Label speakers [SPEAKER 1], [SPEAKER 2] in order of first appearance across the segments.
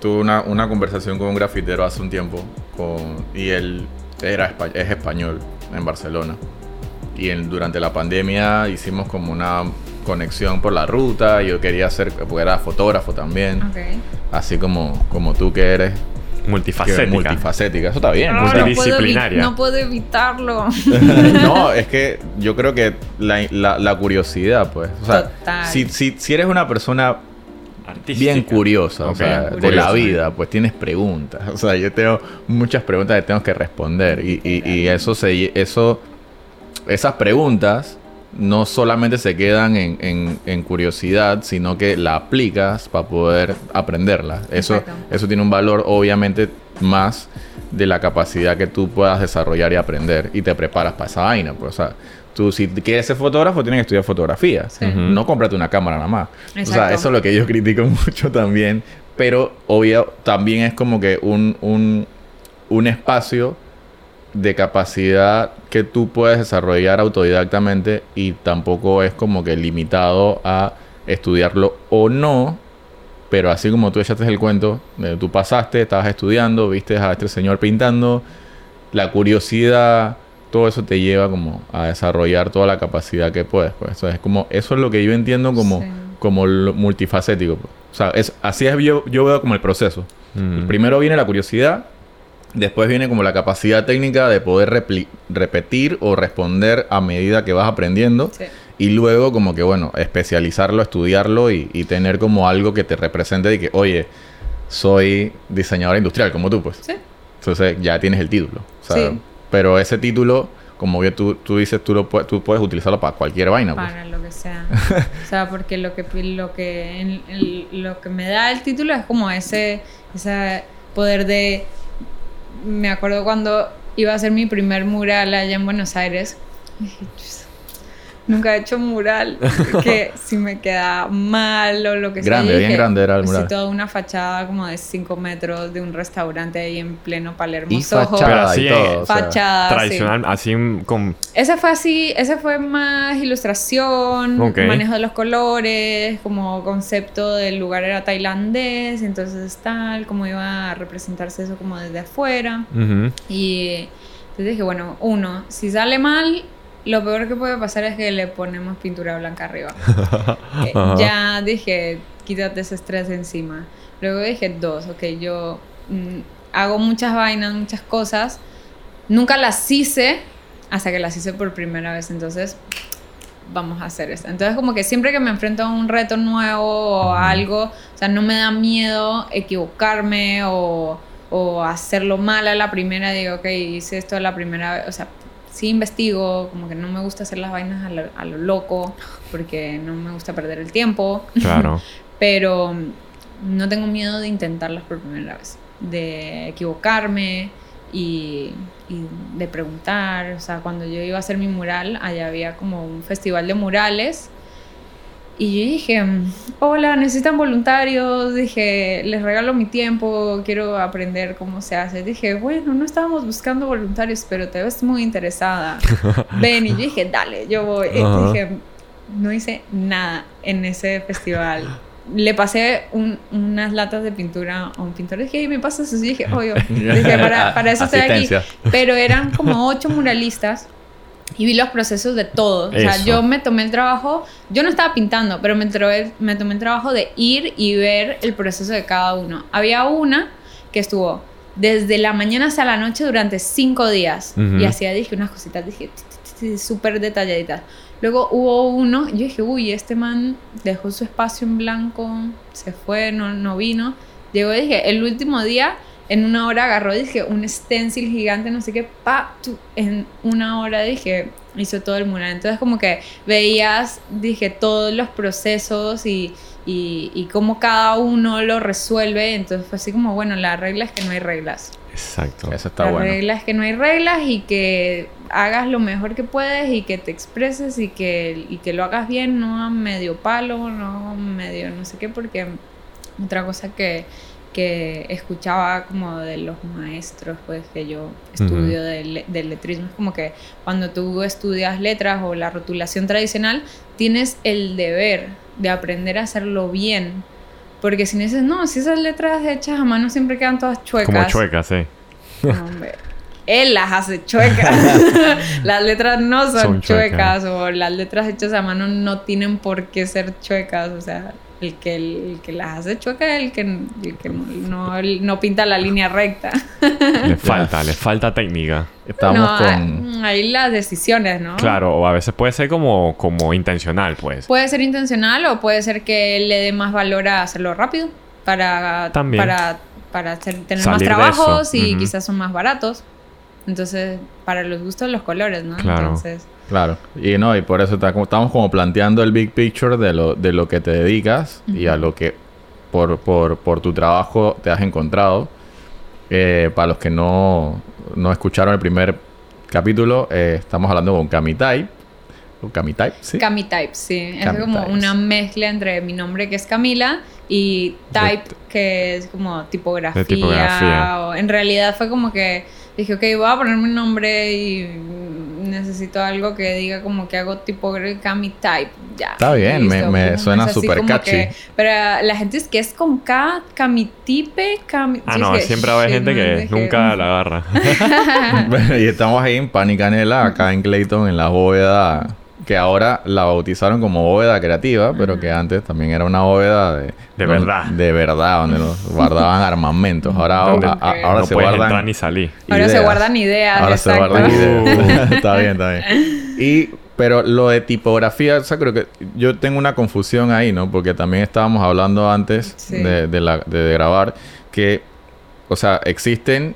[SPEAKER 1] Tuve una, una conversación con un grafitero hace un tiempo con, y él era, es español en Barcelona. Y en- durante la pandemia hicimos como una conexión por la ruta. Yo quería hacer, porque era fotógrafo también.
[SPEAKER 2] Ok.
[SPEAKER 1] Así como, como tú que eres que
[SPEAKER 3] Multifacética.
[SPEAKER 1] multifacética. Eso está bien.
[SPEAKER 2] No,
[SPEAKER 3] Multidisciplinaria.
[SPEAKER 2] no puedo evitarlo.
[SPEAKER 1] no, es que yo creo que la, la- la curiosidad, pues. O sea,
[SPEAKER 2] Total.
[SPEAKER 1] si, si, si eres una persona
[SPEAKER 3] Artística.
[SPEAKER 1] bien curiosa, o sea, de la vida, pues tienes preguntas. O sea, yo tengo muchas preguntas que tengo que responder. Y, y- y eso se eso esas preguntas no solamente se quedan en, en- en curiosidad, sino que la aplicas para poder aprenderla. Eso,
[SPEAKER 2] Exacto.
[SPEAKER 1] eso tiene un valor, obviamente, más de la capacidad que tú puedas desarrollar y aprender. Y te preparas para esa vaina. Pues, o sea, tú si quieres ser fotógrafo, tienes que estudiar fotografía.
[SPEAKER 2] Sí.
[SPEAKER 1] No cómprate una cámara nada más. O sea, eso es lo que yo critico mucho también. Pero obvio, también es como que un, un, un espacio de capacidad que tú puedes desarrollar autodidactamente y tampoco es como que limitado a estudiarlo o no. Pero así como tú echaste el cuento, tú pasaste, estabas estudiando, viste a este señor pintando, la curiosidad, todo eso te lleva como a desarrollar toda la capacidad que puedes. Pues. Eso, es como, eso es lo que yo entiendo como,
[SPEAKER 2] Sí.
[SPEAKER 1] como lo multifacético. pues. O sea, es, así es yo, yo veo como el proceso.
[SPEAKER 3] Mm.
[SPEAKER 1] Primero viene la curiosidad, después viene como la capacidad técnica de poder repli- repetir o responder a medida que vas aprendiendo.
[SPEAKER 2] Sí.
[SPEAKER 1] Y luego como que, bueno, especializarlo, estudiarlo y, y tener como algo que te represente y que, oye, soy diseñador industrial, como tú, pues.
[SPEAKER 2] Sí.
[SPEAKER 1] Entonces ya tienes el título. O sea,
[SPEAKER 2] Sí.
[SPEAKER 1] Pero ese título, como que tú, tú dices, tú, lo, tú puedes utilizarlo para cualquier vaina. Pues.
[SPEAKER 2] Para lo que sea. o sea, porque lo que lo que en- lo que me da el título es como ese ese poder de me acuerdo cuando iba a hacer mi primer mural allá en Buenos Aires. Dije, "Chus, Nunca he hecho mural, que si me queda mal o lo que sea.
[SPEAKER 1] Grande, bien grande era el
[SPEAKER 2] "Pues sí,
[SPEAKER 1] mural".
[SPEAKER 2] toda una fachada como de 5 metros de un restaurante ahí en pleno Palermo
[SPEAKER 1] Y
[SPEAKER 2] Soho.
[SPEAKER 1] Fachada
[SPEAKER 3] así
[SPEAKER 1] y todo. o sea,
[SPEAKER 2] Fachada, sí.
[SPEAKER 3] Tradicional, así mm, con...
[SPEAKER 2] Ese fue así, ese fue más ilustración,
[SPEAKER 3] Ok.
[SPEAKER 2] manejo de los colores, como concepto del lugar era tailandés, entonces tal, como iba a representarse eso como desde afuera.
[SPEAKER 3] Ujú.
[SPEAKER 2] Y entonces dije, bueno, uno, si sale mal, lo peor que puede pasar es que le ponemos pintura blanca arriba. Eh, ya dije, quítate ese estrés encima. Luego dije, dos, ok, yo mm, hago muchas vainas, muchas cosas. Nunca las hice hasta que las hice por primera vez. Entonces, vamos a hacer esto. Entonces, como que siempre que me enfrento a un reto nuevo o a algo, o sea, no me da miedo equivocarme o, o hacerlo mal a la primera. Digo, ok, hice esto a la primera vez. O sea, sí investigo, como que no me gusta hacer las vainas a lo, a lo loco, porque no me gusta perder el tiempo.
[SPEAKER 3] Claro.
[SPEAKER 2] Pero mm, no tengo miedo de intentarlas por primera vez, de equivocarme y, y de preguntar. O sea, cuando yo iba a hacer mi mural, allá había como un festival de murales. Y yo dije, mm, hola, necesitan voluntarios. Dije, les regalo mi tiempo, quiero aprender cómo se hace. Dije, bueno, no estábamos buscando voluntarios, pero te ves muy interesada. Ven, y yo dije, dale, yo voy. Y dije, no hice nada en ese festival. Le pasé un- unas latas de pintura a un pintor. Dije, "Ey, ¿me pasas eso? Y dije, obvio. Dije, para, para eso estoy aquí. Pero eran como ocho muralistas y vi los procesos de todos. O sea,
[SPEAKER 3] Eso.
[SPEAKER 2] yo me tomé el trabajo, yo no estaba pintando, pero me, trové- me tomé el trabajo de ir y ver el proceso de cada uno. Había una que estuvo desde la mañana hasta la noche durante cinco días
[SPEAKER 3] Ujú.
[SPEAKER 2] y hacía, dije, unas cositas, dije, súper detalladitas. Luego hubo uno, yo dije, uy, este man dejó su espacio en blanco, se fue, no, no vino. Llegó y dije, el último día, en una hora agarró, dije, un stencil gigante, no sé qué, pa, tu, en una hora, dije, hizo todo el mural. Entonces como que veías, dije, todos los procesos y, y, y cómo cada uno lo resuelve. Entonces fue así como, bueno, la regla es que no hay reglas.
[SPEAKER 3] Exacto.
[SPEAKER 1] Eso está
[SPEAKER 2] la
[SPEAKER 1] bueno.
[SPEAKER 2] regla es que no hay reglas y que hagas lo mejor que puedes y que te expreses y que, y que lo hagas bien, no a medio palo, no a medio no sé qué, porque otra cosa que, que escuchaba como de los maestros, pues que yo estudio del, del letrismo, es como que cuando tú estudias letras o la rotulación tradicional, tienes el deber de aprender a hacerlo bien Porque si no dices, no, si esas letras hechas a mano siempre quedan todas chuecas.
[SPEAKER 3] Como chuecas, sí.
[SPEAKER 2] No, hombre. Él las hace chuecas. las letras no son,
[SPEAKER 3] Son
[SPEAKER 2] chuecas.
[SPEAKER 3] chuecas.
[SPEAKER 2] o las letras hechas a mano no tienen por qué ser chuecas. O sea, el que, el, que las hace chuecas es el que, el que no, no, no pinta la línea recta.
[SPEAKER 3] Le falta, le falta técnica.
[SPEAKER 1] Estamos
[SPEAKER 2] no,
[SPEAKER 1] con...
[SPEAKER 2] hay- Ahí las decisiones, ¿no?
[SPEAKER 3] Claro, o a veces puede ser como, como intencional, pues.
[SPEAKER 2] Puede ser intencional o puede ser que le dé más valor a hacerlo rápido para,
[SPEAKER 3] También.
[SPEAKER 2] para, para hacer- tener
[SPEAKER 3] Salir
[SPEAKER 2] más trabajos y quizás son más baratos. Entonces, para los gustos, los colores, ¿no?
[SPEAKER 3] Claro.
[SPEAKER 2] Entonces,
[SPEAKER 1] Claro. Y no, y por eso está como- estamos como planteando el big picture de lo, de lo que te dedicas y a lo que por, por, por tu trabajo te has encontrado. Eh, para los que no, no escucharon el primer capítulo, eh, estamos hablando con Kamitype. ¿O Kamitype? Sí.
[SPEAKER 2] Cami Type, sí. Es como
[SPEAKER 1] Types.
[SPEAKER 2] una mezcla entre mi nombre, que es Camila, y Type, que es como tipografía.
[SPEAKER 3] De tipografía.
[SPEAKER 2] o- en realidad fue como que dije, ok, voy a poner mi nombre y necesito algo que diga como que hago tipografía Cami Type. Ya.
[SPEAKER 1] Está bien, me- me suena súper catchy.
[SPEAKER 2] que- pero la gente es que es con K, Camitipe, Cami...
[SPEAKER 3] Ah, no, siempre va a haber gente que nunca la agarra.
[SPEAKER 1] Y estamos ahí en Pan y Canela, acá en Clayton, en la bóveda, que ahora la bautizaron como bóveda creativa, pero que antes también era una bóveda de...
[SPEAKER 3] De
[SPEAKER 1] donde-
[SPEAKER 3] verdad.
[SPEAKER 1] De verdad, donde nos guardaban armamentos. Ahora,
[SPEAKER 3] Donde
[SPEAKER 1] a- a- ahora
[SPEAKER 3] no
[SPEAKER 1] se guardan...
[SPEAKER 3] entrar ni salir.
[SPEAKER 2] Ahora se guardan ideas,
[SPEAKER 1] Ahora se guardan
[SPEAKER 3] Uh.
[SPEAKER 1] ideas. está bien, está bien. Y, pero lo de tipografía, o sea, creo que yo tengo una confusión ahí, ¿no? Porque también estábamos hablando antes
[SPEAKER 2] Sí.
[SPEAKER 1] de, de la- de grabar que, o sea, existen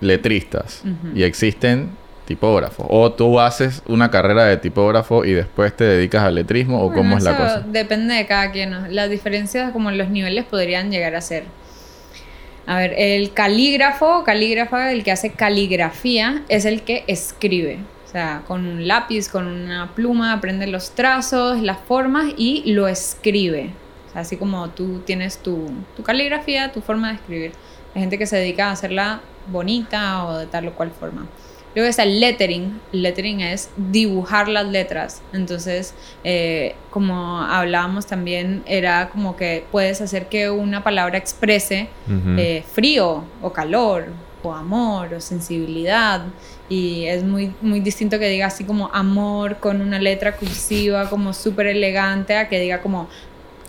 [SPEAKER 1] letristas y existen tipógrafos. O tú haces una carrera de tipógrafo y después te dedicas al letrismo, o
[SPEAKER 2] Bueno,
[SPEAKER 1] cómo es la cosa.
[SPEAKER 2] Depende de cada quien. ¿no? Las diferencias, como los niveles, podrían llegar a ser. A ver, el calígrafo, calígrafa, el que hace caligrafía, es el que escribe. O sea, con un lápiz, con una pluma, aprende los trazos, las formas y lo escribe. O sea, así como tú tienes tu, tu caligrafía, tu forma de escribir. Hay gente que se dedica a hacerla bonita o de tal o cual forma. Luego está el lettering. El lettering es dibujar las letras. Entonces, eh, como hablábamos también, era como que puedes hacer que una palabra exprese eh, frío o calor o amor o sensibilidad. Y es muy, muy distinto que diga así como amor con una letra cursiva como súper elegante a que diga como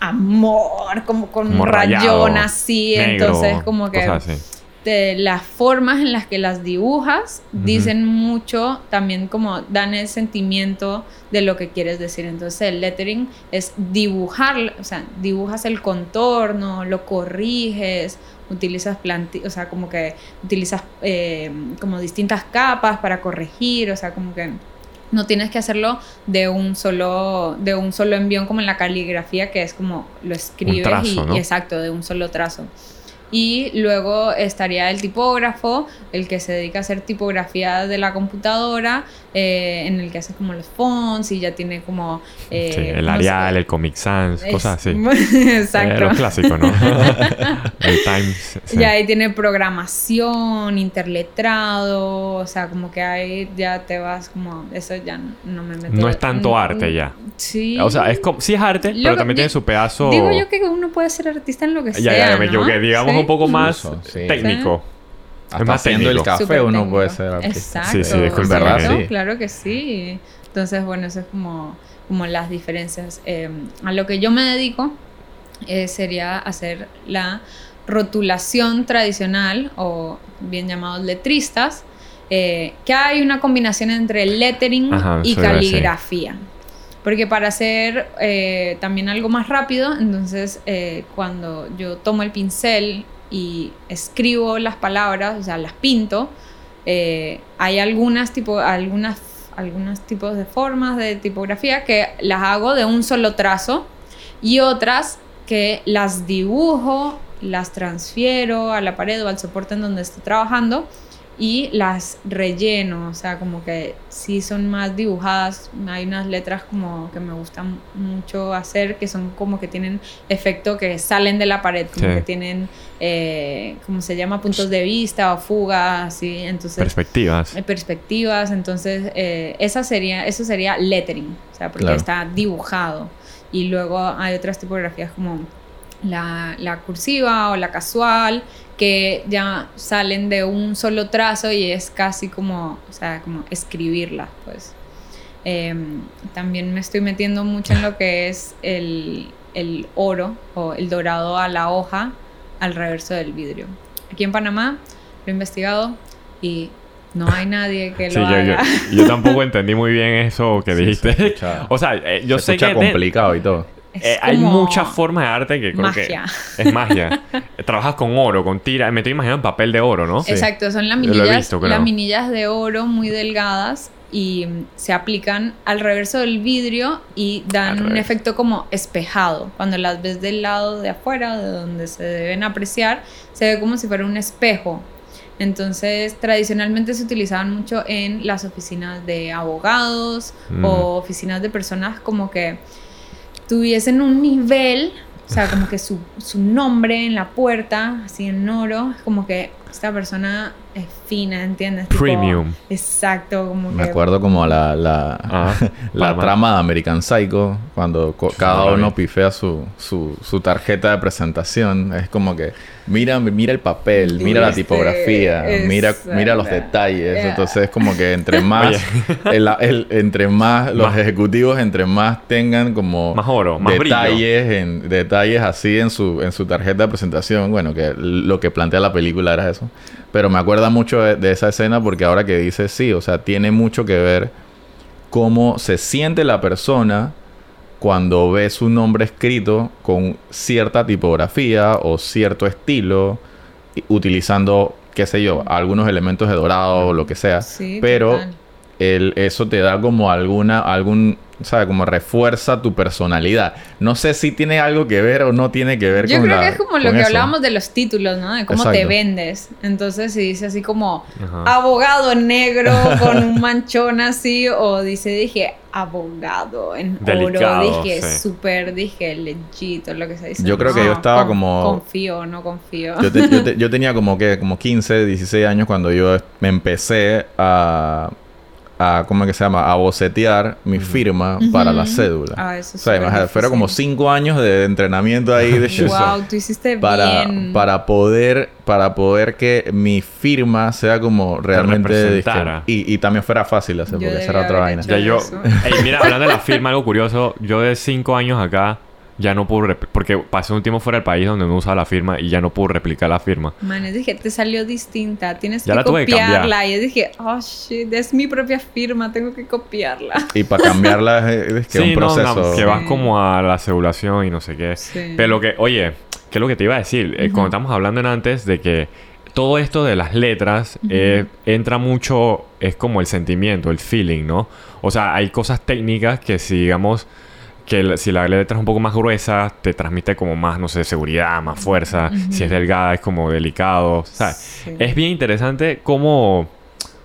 [SPEAKER 2] amor, como con un rayón así.
[SPEAKER 3] negro,
[SPEAKER 2] Entonces, como que
[SPEAKER 3] cosas así.
[SPEAKER 2] De las formas en las que las dibujas dicen mucho, también como dan el sentimiento de lo que quieres decir. Entonces el lettering es dibujar, o sea, dibujas el contorno, lo corriges, utilizas o sea, como que utilizas eh, como distintas capas para corregir, o sea, como que no tienes que hacerlo de un solo de un solo envión como en la caligrafía que es como lo escribes
[SPEAKER 3] trazo,
[SPEAKER 2] y,
[SPEAKER 3] ¿no?
[SPEAKER 2] y exacto de un solo trazo y luego estaría el tipógrafo, el que se dedica a hacer tipografía de la computadora, eh, en el que hace como los fonts y ya tiene como... eh,
[SPEAKER 3] Sí, el
[SPEAKER 2] no sé,
[SPEAKER 3] Arial, el Comic Sans,
[SPEAKER 2] es-
[SPEAKER 3] cosas así.
[SPEAKER 2] Exacto.
[SPEAKER 3] Eh, los clásicos, ¿no? el Times. sí.
[SPEAKER 2] Ya ahí tiene programación, interletrado, o sea, como que ahí ya te vas como, eso ya no, no me meto.
[SPEAKER 3] No es tanto arte ya.
[SPEAKER 2] Sí.
[SPEAKER 3] O sea, es como, sí es arte,
[SPEAKER 2] Lo
[SPEAKER 3] pero
[SPEAKER 2] que-
[SPEAKER 3] también tiene su pedazo.
[SPEAKER 2] Digo yo que uno puede ser artista en lo que
[SPEAKER 3] Ya,
[SPEAKER 2] sea,
[SPEAKER 3] ya, me
[SPEAKER 2] ¿no?
[SPEAKER 3] equivoqué. Digamos
[SPEAKER 2] Sí.
[SPEAKER 3] un poco más
[SPEAKER 1] Incluso, sí.
[SPEAKER 3] técnico.
[SPEAKER 1] Hasta
[SPEAKER 3] es más
[SPEAKER 1] haciendo el café uno
[SPEAKER 2] técnico.
[SPEAKER 1] puede ser artista.
[SPEAKER 2] Exacto.
[SPEAKER 3] Sí, sí, disculpe,
[SPEAKER 1] ¿verdad?
[SPEAKER 2] exacto,
[SPEAKER 1] Sí.
[SPEAKER 2] Claro que sí. Entonces, bueno, eso es como, como las diferencias. Eh, a lo que yo me dedico eh, sería hacer la rotulación tradicional o bien llamados letristas, eh, que hay una combinación entre el lettering
[SPEAKER 3] Ajá,
[SPEAKER 2] y caligrafía. Porque para hacer eh, también algo más rápido, entonces eh, cuando yo tomo el pincel y escribo las palabras, o sea, las pinto, eh, hay algunas, tipo, algunas, algunos tipos de formas de tipografía que las hago de un solo trazo y otras que las dibujo, las transfiero a la pared o al soporte en donde estoy trabajando y las relleno, o sea, como que sí son más dibujadas, hay unas letras como que me gustan mucho hacer, que son como que tienen efecto que salen de la pared, como
[SPEAKER 3] Sí.
[SPEAKER 2] que tienen, eh, ¿cómo se llama? Puntos de vista o fugas, así, entonces...
[SPEAKER 3] Perspectivas.
[SPEAKER 2] eh, perspectivas, entonces eh, esa sería, eso sería lettering, o sea, porque
[SPEAKER 1] Claro.
[SPEAKER 2] está dibujado. Y luego hay otras tipografías como la, la cursiva o la casual, que ya salen de un solo trazo y es casi como, o sea, como escribirla, pues. Em, también me estoy metiendo mucho en lo que es el, el oro o el dorado a la hoja al reverso del vidrio. Aquí en Panamá lo he investigado y no hay nadie que
[SPEAKER 3] Sí,
[SPEAKER 2] lo
[SPEAKER 3] yo, yo,
[SPEAKER 2] haga.
[SPEAKER 3] yo tampoco entendí muy bien eso que
[SPEAKER 1] Sí,
[SPEAKER 3] dijiste.
[SPEAKER 1] se escucha-
[SPEAKER 3] o sea, eh, yo
[SPEAKER 1] se
[SPEAKER 3] sé
[SPEAKER 1] escucha
[SPEAKER 3] que de-
[SPEAKER 1] complicado y todo.
[SPEAKER 3] Eh, hay muchas formas de arte que creo
[SPEAKER 2] magia.
[SPEAKER 3] que es magia. Trabajas con oro, con tira. Me estoy imaginando papel de oro, ¿no?
[SPEAKER 1] Sí.
[SPEAKER 2] Exacto, son laminillas,
[SPEAKER 3] visto, creo.
[SPEAKER 2] laminillas de oro muy delgadas y se aplican al reverso del vidrio y dan un efecto como espejado. Cuando las ves del lado de afuera, de donde se deben apreciar, se ve como si fuera un espejo. Entonces, tradicionalmente se utilizaban mucho en las oficinas de abogados
[SPEAKER 3] Mm.
[SPEAKER 2] o oficinas de personas como que tuviesen un nivel, o sea, como que su, su nombre en la puerta, así en oro, como que esta persona es fina, ¿entiendes? Tipo,
[SPEAKER 3] Premium.
[SPEAKER 2] exacto, como
[SPEAKER 1] Me
[SPEAKER 2] que...
[SPEAKER 1] acuerdo como la, la,
[SPEAKER 3] Ah,
[SPEAKER 1] la trama de American Psycho, cuando co- cada uno pifea su, su, su tarjeta de presentación. Es como que mira, mira el papel, mira la tipografía, mira, mira los detalles.
[SPEAKER 2] Yeah.
[SPEAKER 1] Entonces es como que entre más, el, el- entre más los
[SPEAKER 3] Más-
[SPEAKER 1] ejecutivos, entre más tengan como
[SPEAKER 3] Más oro, más brillo.
[SPEAKER 1] detalles, en, detalles así en su, en su tarjeta de presentación. Bueno, que lo que plantea la película era eso. Pero me acuerda mucho de, de esa escena porque ahora que dice sí, o sea, tiene mucho que ver cómo se siente la persona cuando ve su nombre escrito con cierta tipografía o cierto estilo, utilizando, qué sé yo, algunos elementos de dorado o lo que sea.
[SPEAKER 2] Sí,
[SPEAKER 1] pero
[SPEAKER 2] total.
[SPEAKER 1] El, eso te da como alguna, algún, ¿sabes? Como refuerza tu personalidad. No sé si tiene algo que ver o no tiene que ver
[SPEAKER 2] Yo
[SPEAKER 1] con
[SPEAKER 2] creo
[SPEAKER 1] la-
[SPEAKER 2] que es como lo que
[SPEAKER 1] eso.
[SPEAKER 2] hablábamos de los títulos, ¿no? De cómo te
[SPEAKER 1] Exacto.
[SPEAKER 2] vendes. Entonces, si dice así como
[SPEAKER 3] Ajá.
[SPEAKER 2] abogado negro con un manchón así, o dice, dije, abogado en
[SPEAKER 3] Delicado,
[SPEAKER 2] oro, dije,
[SPEAKER 3] sí.
[SPEAKER 2] súper, dije, legit, o lo que se dice.
[SPEAKER 1] Yo creo que yo estaba
[SPEAKER 2] con-
[SPEAKER 1] como-
[SPEAKER 2] Confío, no confío.
[SPEAKER 1] Yo, te- yo te- yo tenía como que como 15, 16 años cuando yo me empecé a, a ¿cómo es que se llama? A bocetear mi firma para la cédula.
[SPEAKER 2] Ah, eso
[SPEAKER 1] o sea, imagínate, fueron como. 5 años de entrenamiento ahí de shoot.
[SPEAKER 2] Wow, tú hiciste
[SPEAKER 1] para,
[SPEAKER 2] bien.
[SPEAKER 1] para poder para poder que mi firma sea como realmente y, y también fuera fácil hacer
[SPEAKER 2] Yo
[SPEAKER 1] porque esa era otra vaina
[SPEAKER 3] Ya yo... mira, hablando de la firma, algo curioso. Yo de cinco años acá ya no puedo... Porque pasé un tiempo fuera del país donde no usaba la firma y ya no puedo replicar la firma.
[SPEAKER 2] Man, yo dije, te salió distinta, tienes
[SPEAKER 3] Ya
[SPEAKER 2] que
[SPEAKER 3] la tuve que
[SPEAKER 2] copiarla. Y yo dije, oh shit, es mi propia firma, tengo que copiarla.
[SPEAKER 1] y para cambiarla es, es que
[SPEAKER 3] sí,
[SPEAKER 1] un
[SPEAKER 3] no,
[SPEAKER 1] proceso
[SPEAKER 3] no, que
[SPEAKER 2] Sí.
[SPEAKER 3] vas como a la cebulación y no sé qué.
[SPEAKER 2] Sí.
[SPEAKER 3] Pero lo que, oye, ¿qué es lo que te iba a decir? Eh, Cuando estamos hablando en antes de que todo esto de las letras eh, entra mucho, es como el sentimiento, el feeling, ¿no? O sea, hay cosas técnicas que si digamos que la- si la letra es un poco más gruesa, te transmite como más, no sé, seguridad, más fuerza. Si es delgada, es como delicado. ¿sabes?
[SPEAKER 2] Sí.
[SPEAKER 3] Es bien interesante cómo,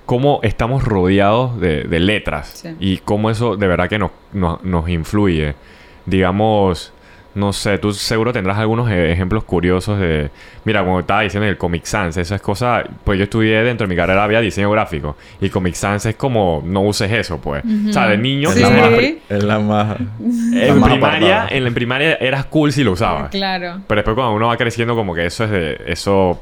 [SPEAKER 3] cómo estamos rodeados de, de letras
[SPEAKER 2] Sí.
[SPEAKER 3] y cómo eso de verdad que nos, nos, nos influye. Digamos, no sé, tú seguro tendrás algunos e- ejemplos curiosos de... Mira, como estaba diciendo el Comic Sans, esa es cosa... Pues yo estudié dentro de mi carrera había diseño gráfico y Comic Sans es como no uses eso, pues. O sea, de niño...
[SPEAKER 1] es,
[SPEAKER 2] Sí.
[SPEAKER 1] la más, es la más la
[SPEAKER 3] En
[SPEAKER 1] más
[SPEAKER 3] primaria, en la primaria eras cool si lo usabas.
[SPEAKER 2] Claro.
[SPEAKER 3] Pero después cuando uno va creciendo como que eso es de... Eso...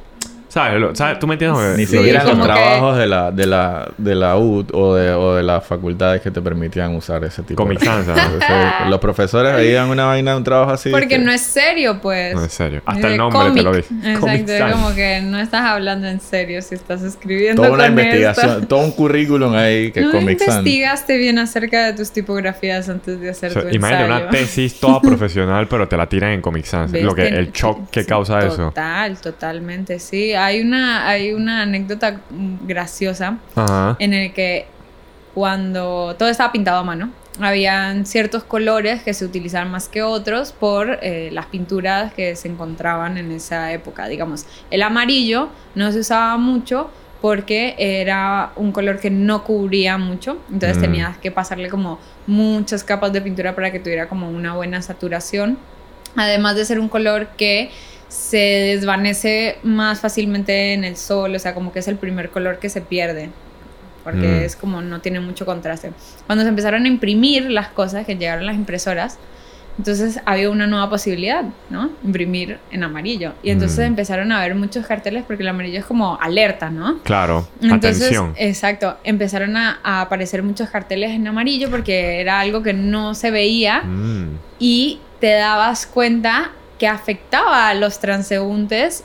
[SPEAKER 3] ¿Sabes? Lo- ¿sabes? ¿Tú me entiendes?
[SPEAKER 1] Ni siquiera los
[SPEAKER 2] que-
[SPEAKER 1] trabajos de la, de la, de la U o de, o de las facultades que te permitían usar ese tipo
[SPEAKER 3] Comic
[SPEAKER 1] de
[SPEAKER 3] Sans, ¿no?
[SPEAKER 1] Los profesores veían una vaina de un trabajo así.
[SPEAKER 2] Porque
[SPEAKER 1] que-
[SPEAKER 2] no es serio, pues.
[SPEAKER 3] No, en serio. Hasta
[SPEAKER 2] Es
[SPEAKER 3] el nombre te lo. Comic
[SPEAKER 2] Exacto, es como que no estás hablando en serio si estás escribiendo
[SPEAKER 1] Toda una
[SPEAKER 2] con
[SPEAKER 1] investigación,
[SPEAKER 2] esto.
[SPEAKER 1] todo un currículum ahí que
[SPEAKER 2] no
[SPEAKER 1] Comic Sans.
[SPEAKER 2] investigaste bien acerca de tus tipografías antes de hacer
[SPEAKER 3] O sea,
[SPEAKER 2] tu
[SPEAKER 3] imagínate
[SPEAKER 2] ensayo.
[SPEAKER 3] una tesis toda profesional, pero te la tiran en Comic Sans.
[SPEAKER 2] ¿Ves
[SPEAKER 3] Lo que,
[SPEAKER 2] que-
[SPEAKER 3] el shock que
[SPEAKER 2] sí,
[SPEAKER 3] causa eso.
[SPEAKER 2] Total, totalmente, sí. Hay una, hay una anécdota graciosa
[SPEAKER 3] Ajá.
[SPEAKER 2] en el que cuando todo estaba pintado a mano, habían ciertos colores que se utilizaban más que otros por eh, las pinturas que se encontraban en esa época. Digamos, el amarillo no se usaba mucho porque era un color que no cubría mucho, entonces
[SPEAKER 3] Mm.
[SPEAKER 2] tenías que pasarle como muchas capas de pintura para que tuviera como una buena saturación. Además de ser un color que se desvanece más fácilmente en el sol, o sea, como que es el primer color que se pierde, porque
[SPEAKER 3] Mm.
[SPEAKER 2] es como no tiene mucho contraste. Cuando se empezaron a imprimir las cosas, que llegaron las impresoras, Entonces había una nueva posibilidad, ¿no? Imprimir en amarillo. Y entonces
[SPEAKER 3] Mm.
[SPEAKER 2] empezaron a ver muchos carteles porque el amarillo es como alerta, ¿no?
[SPEAKER 3] Claro,
[SPEAKER 2] Entonces,
[SPEAKER 3] atención.
[SPEAKER 2] exacto, empezaron a, a aparecer muchos carteles en amarillo porque era algo que no se veía
[SPEAKER 3] Mm.
[SPEAKER 2] y te dabas cuenta que afectaba a los transeúntes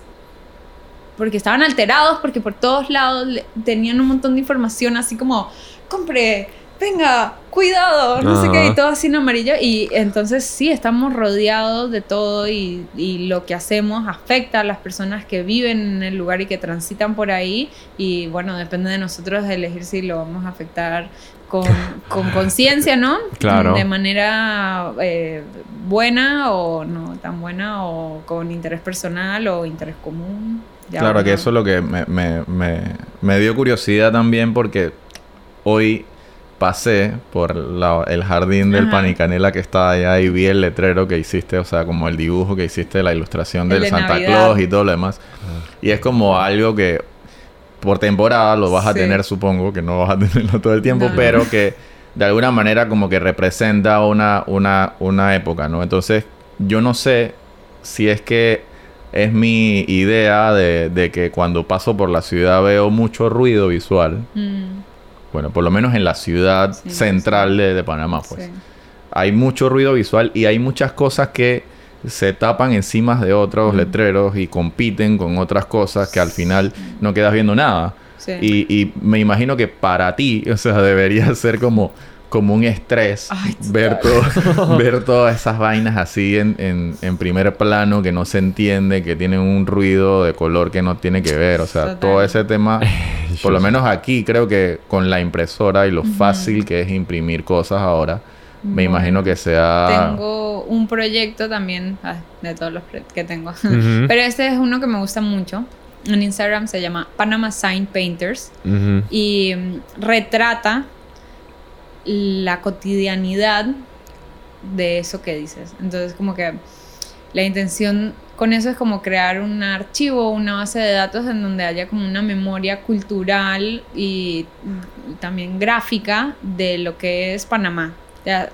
[SPEAKER 2] porque estaban alterados, porque por todos lados le- tenían un montón de información así como, compre, venga, cuidado, no sé qué, y todo así en amarillo. Y entonces sí, estamos rodeados de todo y, y lo que hacemos afecta a las personas que viven en el lugar y que transitan por ahí. Y bueno, depende de nosotros de elegir si lo vamos a afectar con con conciencia, ¿no?
[SPEAKER 3] Claro.
[SPEAKER 2] De manera eh, buena o no tan buena o con interés personal o interés común. Ya
[SPEAKER 1] Claro, que eso es lo que me, me- me- me dio curiosidad también porque hoy pasé por la- el jardín del
[SPEAKER 2] Ajá.
[SPEAKER 1] Panicanela que está allá y vi el letrero que hiciste, o sea, como el dibujo que hiciste, la ilustración
[SPEAKER 2] El
[SPEAKER 1] del
[SPEAKER 2] de
[SPEAKER 1] Santa
[SPEAKER 2] Navidad.
[SPEAKER 1] Claus y todo lo demás. Y es como algo que por temporada lo vas a
[SPEAKER 2] Sí.
[SPEAKER 1] tener, supongo, que no vas a tenerlo todo el tiempo,
[SPEAKER 2] No.
[SPEAKER 1] pero que de alguna manera como que representa una, una, una época, ¿no? Entonces, yo no sé si es que es mi idea de, de que cuando paso por la ciudad veo mucho ruido visual.
[SPEAKER 2] Mm,
[SPEAKER 1] Bueno, por lo menos en la ciudad
[SPEAKER 2] Sí,
[SPEAKER 1] central de, de Panamá, pues. Hay mucho ruido visual y hay muchas cosas que se tapan encima de otros
[SPEAKER 2] Mm.
[SPEAKER 1] letreros y compiten con otras cosas que al final no quedas viendo nada.
[SPEAKER 2] Sí.
[SPEAKER 1] Y, y me imagino que para ti, o sea, debería ser como, como un estrés
[SPEAKER 2] Ay,
[SPEAKER 1] ver, todo, ver todas esas vainas así en, en, en primer plano que no se entiende, que tienen un ruido de color que no tiene que ver. O sea,
[SPEAKER 2] Total.
[SPEAKER 1] todo ese tema, por lo menos aquí creo que con la impresora y lo fácil que es imprimir cosas ahora, me imagino que sea...
[SPEAKER 2] Tengo un proyecto también, ah, de todos los que tengo. Pero este es uno que me gusta mucho. En Instagram se llama Panama Sign Painters. Y mm, retrata la cotidianidad de eso que dices. Entonces, como que la intención con eso es como crear un archivo, una base de datos en donde haya como una memoria cultural y mm, también gráfica de lo que es Panamá.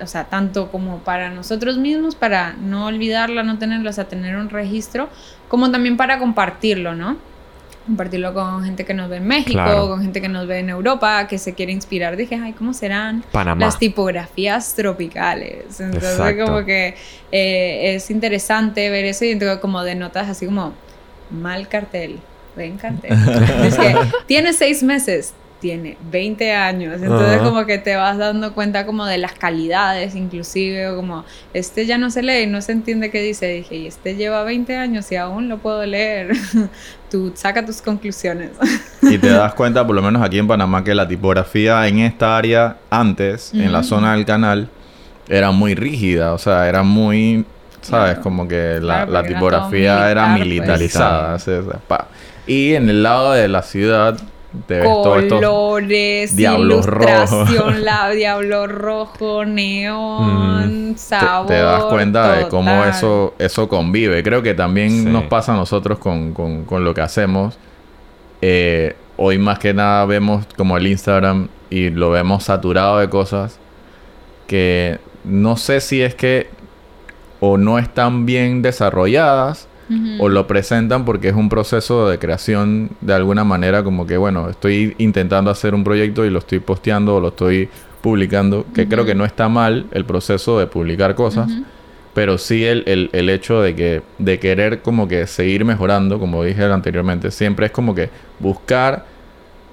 [SPEAKER 2] O sea, tanto como para nosotros mismos, para no olvidarla, no tenerla, o sea, tener un registro, como también para compartirlo, ¿no? Compartirlo con gente que nos ve en México,
[SPEAKER 3] Claro.
[SPEAKER 2] con gente que nos ve en Europa, que se quiere inspirar. Dije, ay, ¿cómo serán
[SPEAKER 3] Panamá.
[SPEAKER 2] las tipografías tropicales? Entonces,
[SPEAKER 3] Exacto.
[SPEAKER 2] como que eh, es interesante ver eso y entonces como de notas así como, mal cartel, buen cartel. es que tiene seis meses, tiene 20 años. Entonces,
[SPEAKER 3] Ajá.
[SPEAKER 2] como que te vas dando cuenta como de las calidades, inclusive, o como, este ya no se lee, no se entiende qué dice. Dije, y este lleva 20 años y aún lo puedo leer. Tú saca tus conclusiones.
[SPEAKER 1] Y te das cuenta, por lo menos aquí en Panamá, que la tipografía en esta área, antes, en la zona del canal, era muy rígida. O sea, era muy, ¿sabes?
[SPEAKER 2] Claro.
[SPEAKER 1] Como que la,
[SPEAKER 2] Claro,
[SPEAKER 1] la
[SPEAKER 2] era
[SPEAKER 1] tipografía era
[SPEAKER 2] militar, pues.
[SPEAKER 1] militarizada. así, o sea. Y en el lado de la ciudad, te ves todo esto.
[SPEAKER 2] colores,
[SPEAKER 1] diablos
[SPEAKER 2] ilustración, la diablo rojo, neón,
[SPEAKER 1] Te,
[SPEAKER 2] sabor.
[SPEAKER 1] te das cuenta de cómo eso, eso convive. Creo que también
[SPEAKER 3] Sí.
[SPEAKER 1] nos pasa a nosotros con, con- con lo que hacemos. Eh, hoy más que nada vemos como el Instagram y lo vemos saturado de cosas que no sé si es que o no están bien desarrolladas O lo presentan porque es un proceso de creación de alguna manera como que bueno estoy intentando hacer un proyecto y lo estoy posteando o lo estoy publicando que creo que no está mal el proceso de publicar cosas pero sí el, el, el hecho de que de querer como que seguir mejorando como dije anteriormente siempre es como que buscar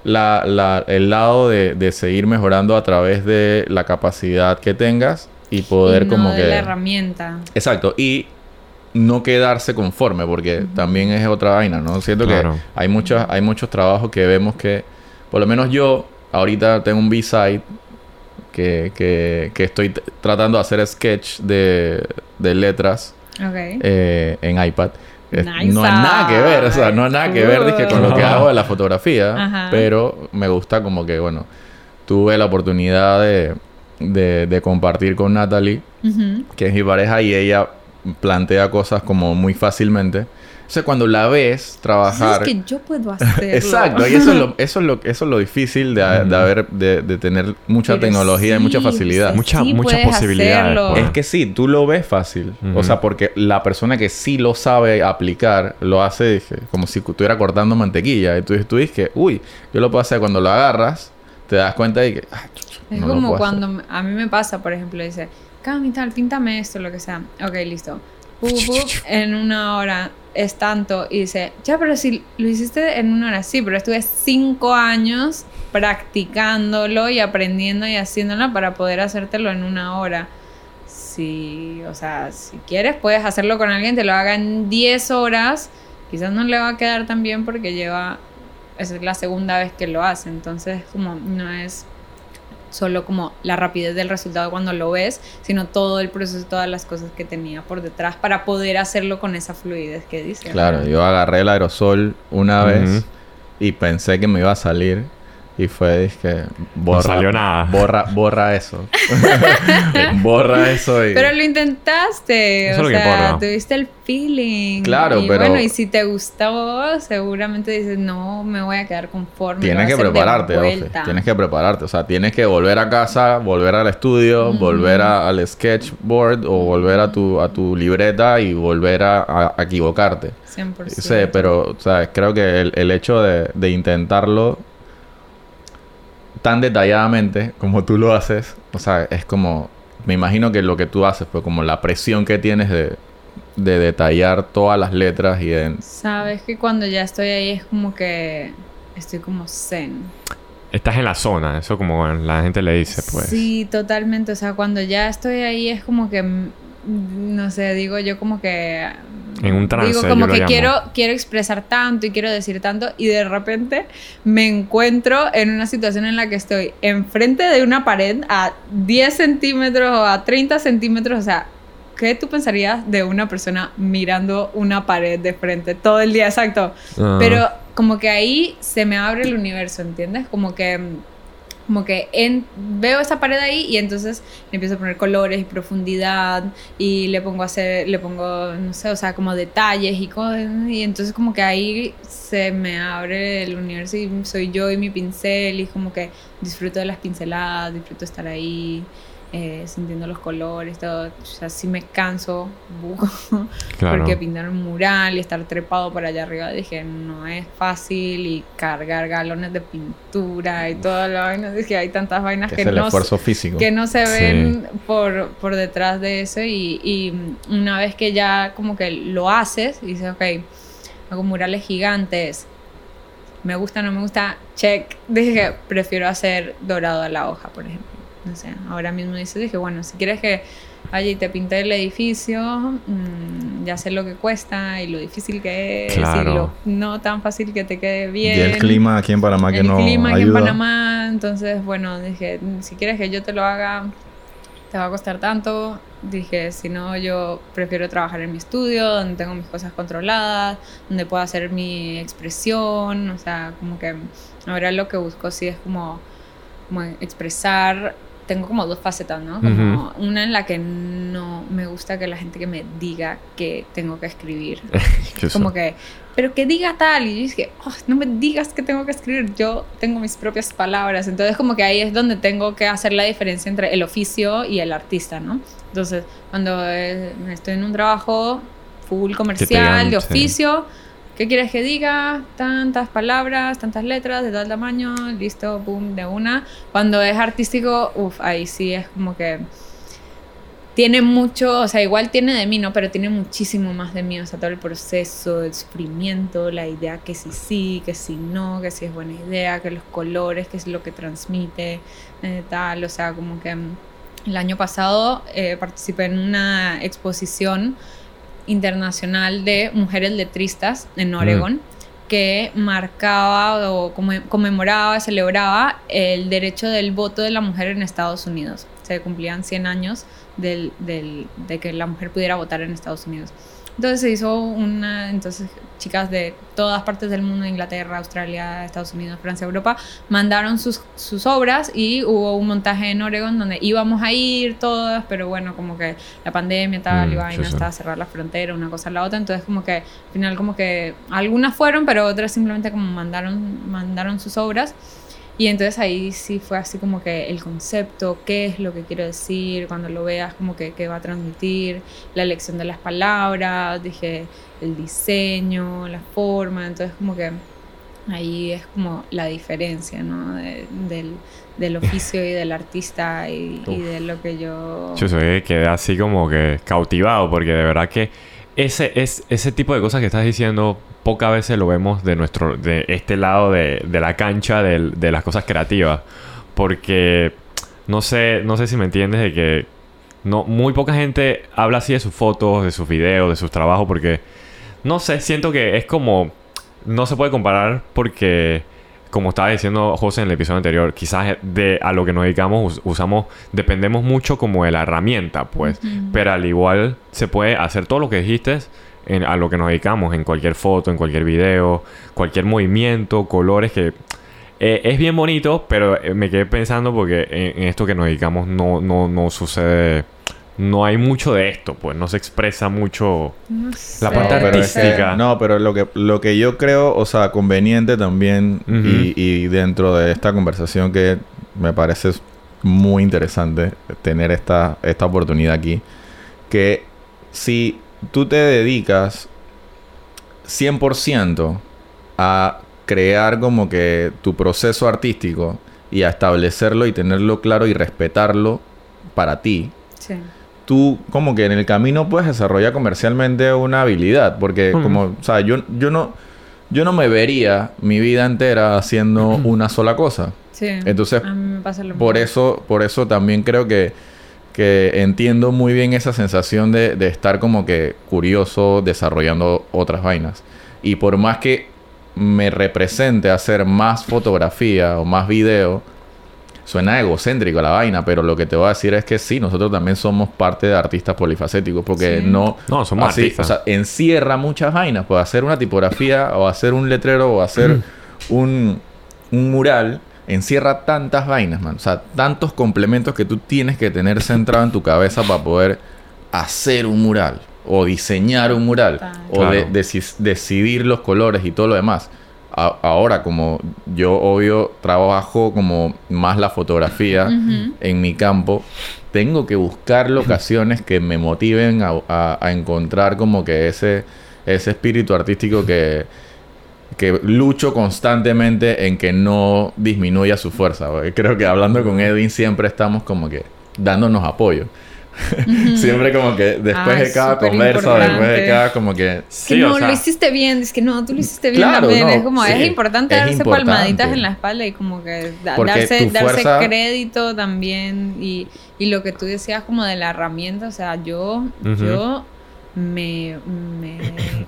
[SPEAKER 1] la, la- el lado de, de seguir mejorando a través de la capacidad que tengas y poder
[SPEAKER 2] Y no
[SPEAKER 1] como
[SPEAKER 2] de
[SPEAKER 1] que
[SPEAKER 2] la herramienta.
[SPEAKER 1] Exacto, y no quedarse conforme, porque también es otra vaina, ¿no? Siento
[SPEAKER 3] Claro.
[SPEAKER 1] que hay, muchas, hay muchos trabajos que vemos que, por lo menos yo, ahorita tengo un B-side que, que, que estoy tratando de hacer sketch de, de letras
[SPEAKER 2] Ok.
[SPEAKER 1] eh, en iPad. Es-
[SPEAKER 2] Nice.
[SPEAKER 1] No es nada que ver, o sea, no es nada que ver dije, con lo que hago de la fotografía,
[SPEAKER 2] Ajá.
[SPEAKER 1] pero me gusta como que, bueno, tuve la oportunidad de, de, de compartir con Natalie que es mi pareja y ella plantea cosas como muy fácilmente. O sea, cuando la ves trabajar...
[SPEAKER 2] Es que yo puedo hacerlo.
[SPEAKER 1] Exacto, y eso es lo, eso es lo, eso es lo difícil de, de haber, de, de tener mucha
[SPEAKER 2] Pero
[SPEAKER 1] tecnología y mucha
[SPEAKER 2] o
[SPEAKER 1] facilidad.
[SPEAKER 2] sea,
[SPEAKER 3] Mucha-
[SPEAKER 2] sí hacerlo.
[SPEAKER 3] pues.
[SPEAKER 1] Es que sí, tú lo ves fácil. O sea, porque la persona que sí lo sabe aplicar, lo hace dije, como si estuviera cortando mantequilla. Y tú, tú dices, uy, yo lo puedo hacer cuando lo agarras, te das cuenta de que... "Ah,
[SPEAKER 2] Es
[SPEAKER 1] no lo
[SPEAKER 2] como
[SPEAKER 1] puedo hacer".
[SPEAKER 2] cuando a mí me pasa, por ejemplo, dice, Cami, tal, píntame esto, lo que sea. Ok, listo. Pup, pup, en una hora es tanto. Y dice, ya, pero si lo hiciste en una hora, sí, pero estuve cinco años practicándolo y aprendiendo y haciéndolo para poder hacértelo en una hora. Si, o sea, si quieres, puedes hacerlo con alguien, te lo haga en 10 horas. Quizás no le va a quedar tan bien porque lleva, esa es la segunda vez que lo hace. Entonces, como no es solo como la rapidez del resultado cuando lo ves, sino todo el proceso, todas las cosas que tenía por detrás para poder hacerlo con esa fluidez que dice.
[SPEAKER 1] Claro, yo agarré el aerosol una vez y pensé que me iba a salir. Y fue, dije, borra,
[SPEAKER 3] salió nada.
[SPEAKER 1] borra, borra eso. borra eso y...
[SPEAKER 2] Pero lo intentaste,
[SPEAKER 3] Eso es
[SPEAKER 2] o
[SPEAKER 3] lo que
[SPEAKER 2] sea,
[SPEAKER 3] importa.
[SPEAKER 2] tuviste el feeling.
[SPEAKER 1] Claro,
[SPEAKER 2] y
[SPEAKER 1] pero-
[SPEAKER 2] bueno, y si te gustó, seguramente dices, no me voy a quedar conforme.
[SPEAKER 1] Tienes que prepararte, Ofe.
[SPEAKER 2] vuelta".
[SPEAKER 1] Tienes que prepararte. O sea, tienes que volver a casa, volver al estudio, volver a- al sketchboard o volver a tu, a tu libreta y volver a, a- a equivocarte.
[SPEAKER 2] 100%.
[SPEAKER 1] Sí, pero, o sea, creo que el, el hecho de, de intentarlo tan detalladamente como tú lo haces, o sea, es como, me imagino que lo que tú haces, pues como la presión que tienes de, de detallar todas las letras y de...
[SPEAKER 2] Sabes que cuando ya estoy ahí es como que estoy como zen.
[SPEAKER 3] Estás en la zona, eso como la gente le dice, pues.
[SPEAKER 2] Sí, totalmente. O sea, cuando ya estoy ahí es como que, no sé, digo yo como que...
[SPEAKER 3] En un trance,
[SPEAKER 2] Digo como que quiero, quiero expresar tanto y quiero decir tanto y de repente me encuentro en una situación en la que estoy enfrente de una pared a 10 centímetros o a 30 centímetros. O sea, ¿qué tú pensarías de una persona mirando una pared de frente todo el día? Exacto. Pero como que ahí se me abre el universo, ¿entiendes? Como que, como que en- veo esa pared ahí y entonces le empiezo a poner colores y profundidad y le pongo a hacer, le pongo, no sé, o sea, como detalles y cosas. Y entonces como que ahí se me abre el universo y soy yo y mi pincel y como que disfruto de las pinceladas, disfruto estar ahí. Eh, sintiendo los colores, todo. O sea, sí me canso,
[SPEAKER 3] Claro.
[SPEAKER 2] porque pintar un mural y estar trepado por allá arriba, dije, no es fácil y cargar galones de pintura y toda la vaina. Dije, hay tantas vainas
[SPEAKER 1] que
[SPEAKER 2] que,
[SPEAKER 1] es el
[SPEAKER 2] no,
[SPEAKER 1] esfuerzo físico.
[SPEAKER 2] que no se
[SPEAKER 3] Sí.
[SPEAKER 2] ven por, por detrás de eso. Y, y una vez que ya como que lo haces y dices, ok, hago murales gigantes. Me gusta, no me gusta, check. Dije, prefiero hacer dorado a la hoja, por ejemplo. No sé, ahora mismo dice, dije, bueno, si quieres que vaya y te pinte el edificio, mm, ya sé lo que cuesta y lo difícil que es
[SPEAKER 3] Claro.
[SPEAKER 2] y lo no tan fácil que te quede
[SPEAKER 1] y
[SPEAKER 2] bien.
[SPEAKER 1] el clima aquí en Panamá que
[SPEAKER 2] el
[SPEAKER 1] no
[SPEAKER 2] clima aquí en
[SPEAKER 1] ayuda.
[SPEAKER 2] Panamá, entonces, bueno, dije, si quieres que yo te lo haga, te va a costar tanto. Dije, si no, yo prefiero trabajar en mi estudio, donde tengo mis cosas controladas, donde puedo hacer mi expresión, o sea, como que ahora lo que busco sí es como, como expresar. Tengo como dos facetas, ¿no? Como una en la que no me gusta que la gente que me diga que tengo que escribir.
[SPEAKER 3] ¿Qué
[SPEAKER 2] Como que, pero que diga tal. Y yo dije, "Oh, no me digas que tengo que escribir, yo tengo mis propias palabras. Entonces, como que ahí es donde tengo que hacer la diferencia entre el oficio y el artista, ¿no? Entonces, cuando eh, estoy en un trabajo full comercial, de
[SPEAKER 3] sí.
[SPEAKER 2] ¿Qué quieres que diga? Tantas palabras, tantas letras, de tal tamaño, listo, boom, de una. Cuando es artístico, uff, ahí sí es como que tiene mucho, o sea, igual tiene de mí, ¿no? Pero tiene muchísimo más de mí, o sea, todo el proceso, el sufrimiento, la idea que sí sí, que sí no, que sí es buena idea, que los colores, que es lo que transmite, eh, tal, o sea, como que mm, el año pasado eh, participé en una exposición internacional de mujeres letristas en Oregon. que marcaba o conmemoraba, celebraba el derecho del voto de la mujer en Estados Unidos. Se cumplían 100 años del, del- de que la mujer pudiera votar en Estados Unidos. Entonces se hizo una, entonces chicas de todas partes del mundo, Inglaterra, Australia, Estados Unidos, Francia, Europa, mandaron sus, sus obras y hubo un montaje en Oregon donde íbamos a ir todas, pero bueno, como que la pandemia tal,
[SPEAKER 3] Mm,
[SPEAKER 2] y vaina, estaba cerrar la frontera, una cosa a la otra, entonces como que al final como que algunas fueron, pero otras simplemente como mandaron, mandaron sus obras. Y entonces ahí sí fue así como que el concepto, qué es lo que quiero decir, cuando lo veas como que qué va a transmitir, la elección de las palabras, dije el diseño, la forma, entonces como que ahí es como la diferencia, ¿no? De- del, del oficio y del artista y, y de lo que yo...
[SPEAKER 3] Yo soy quedé así como que cautivado porque de verdad que ese, es, ese tipo de cosas que estás diciendo pocas veces lo vemos de nuestro de este lado de, de la cancha del- de, las cosas creativas. Porque no sé no sé si me entiendes de que no muy poca gente habla así de sus fotos de sus videos de sus trabajos porque no sé siento que es como no se puede comparar porque como estaba diciendo José en el episodio anterior, quizás de a lo que nos dedicamos us- usamos, dependemos mucho como de la herramienta, pues. Pero al igual se puede hacer todo lo que dijiste en, a lo que nos dedicamos, en cualquier foto, en cualquier video, cualquier movimiento, colores que... eh, es bien bonito, pero eh, me quedé pensando porque en, en esto que nos dedicamos no, no, no sucede... No hay mucho de esto, pues. No se expresa mucho...
[SPEAKER 2] No
[SPEAKER 3] La parte
[SPEAKER 1] No, pero es que-
[SPEAKER 3] artística.
[SPEAKER 1] no, pero lo que, lo que yo creo, o sea, conveniente también y dentro de esta conversación que me parece muy interesante tener esta, esta oportunidad aquí, que si tú te dedicas 100% a crear como que tu proceso artístico y a establecerlo y tenerlo claro y respetarlo para ti,
[SPEAKER 2] Sí.
[SPEAKER 1] Tú como que en el camino puedes desarrollar comercialmente una habilidad. Porque como, o sea, yo, yo no... Yo no me vería mi vida entera haciendo una sola cosa.
[SPEAKER 2] Sí.
[SPEAKER 1] Entonces,
[SPEAKER 2] a mí me pasa lo
[SPEAKER 1] Por
[SPEAKER 2] mismo.
[SPEAKER 1] eso, por eso también creo que, que entiendo muy bien esa sensación de, de estar como que curioso desarrollando otras vainas. Y por más que me represente hacer más fotografía o más video, suena egocéntrico la vaina, pero lo que te voy a decir es que sí, nosotros también somos parte de artistas polifacéticos, porque
[SPEAKER 2] Sí.
[SPEAKER 1] no...
[SPEAKER 3] No, somos
[SPEAKER 1] así,
[SPEAKER 3] artistas.
[SPEAKER 1] O sea, encierra muchas vainas, pues hacer una tipografía o hacer un letrero o hacer un, un mural encierra tantas vainas, man. O sea, tantos complementos que tú tienes que tener centrado en tu cabeza para poder hacer un mural o diseñar un mural o de- decidir los colores y todo lo demás. A- ahora, como yo obvio trabajo como más la fotografía en mi campo, tengo que buscar locaciones que me motiven a, a- a encontrar como que ese, ese espíritu artístico que, que lucho constantemente en que no disminuya su fuerza. porque Creo que hablando con Edwin siempre estamos como que dándonos apoyo. siempre como que después
[SPEAKER 2] Ah,
[SPEAKER 1] de cada conversa, después de cada como que...
[SPEAKER 2] Que
[SPEAKER 3] Sí,
[SPEAKER 2] no,
[SPEAKER 3] o sea,
[SPEAKER 2] lo hiciste bien. Es que no, tú lo hiciste bien
[SPEAKER 1] Claro,
[SPEAKER 2] también.
[SPEAKER 1] no,
[SPEAKER 2] es como,
[SPEAKER 1] sí.
[SPEAKER 2] es importante
[SPEAKER 1] Es
[SPEAKER 2] darse
[SPEAKER 1] importante.
[SPEAKER 2] palmaditas en la espalda y como que da- darse, darse crédito también. Y, y lo que tú decías como de la herramienta, o sea, yo, yo me, me,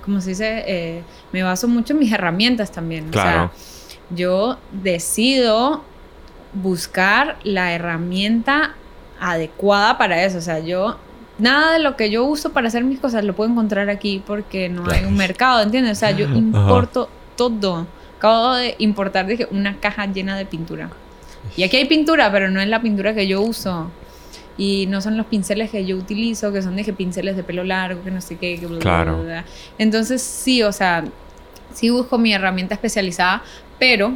[SPEAKER 2] ¿cómo se dice? Eh, me baso mucho en mis herramientas también.
[SPEAKER 3] Claro.
[SPEAKER 2] O sea, yo decido buscar la herramienta adecuada para eso. O sea, yo nada de lo que yo uso para hacer mis cosas lo puedo encontrar aquí porque no hay un mercado, ¿entiendes? O sea, yo importo todo. Acabo de importar dije, una caja llena de pintura. Y aquí hay pintura, pero no es la pintura que yo uso. Y no son los pinceles que yo utilizo, que son dije, pinceles de pelo largo, que no sé qué. Que bla, bla,
[SPEAKER 3] Claro.
[SPEAKER 2] bla, bla. Entonces, sí, o sea, sí busco mi herramienta especializada, pero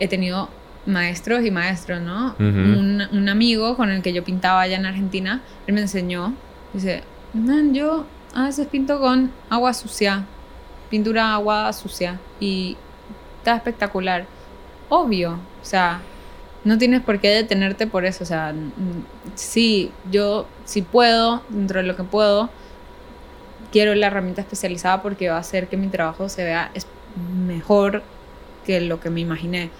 [SPEAKER 2] he tenido maestros y maestros, ¿no? Un, un amigo con el que yo pintaba allá en Argentina, él me enseñó, dice, man, yo a veces pinto con agua sucia, pintura agua sucia, y está espectacular. Obvio, o sea, no tienes por qué detenerte por eso, o sea, sí, yo, si puedo, dentro de lo que puedo, quiero la herramienta especializada porque va a hacer que mi trabajo se vea mejor que lo que me imaginé.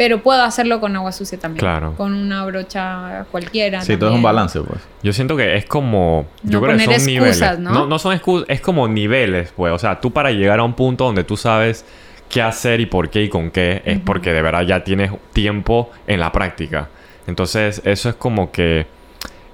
[SPEAKER 2] Pero puedo hacerlo con agua sucia también.
[SPEAKER 3] Claro.
[SPEAKER 2] Con una brocha cualquiera.
[SPEAKER 1] Sí, todo es un balance, pues.
[SPEAKER 3] Yo siento que es como... Yo
[SPEAKER 2] No
[SPEAKER 3] creo que son
[SPEAKER 2] excusas,
[SPEAKER 3] niveles.
[SPEAKER 2] ¿no?
[SPEAKER 3] ¿no? son excusas, es como niveles, pues. O sea, tú para llegar a un punto donde tú sabes qué hacer y por qué y con qué, es porque de verdad ya tienes tiempo en la práctica. Entonces, eso es como que...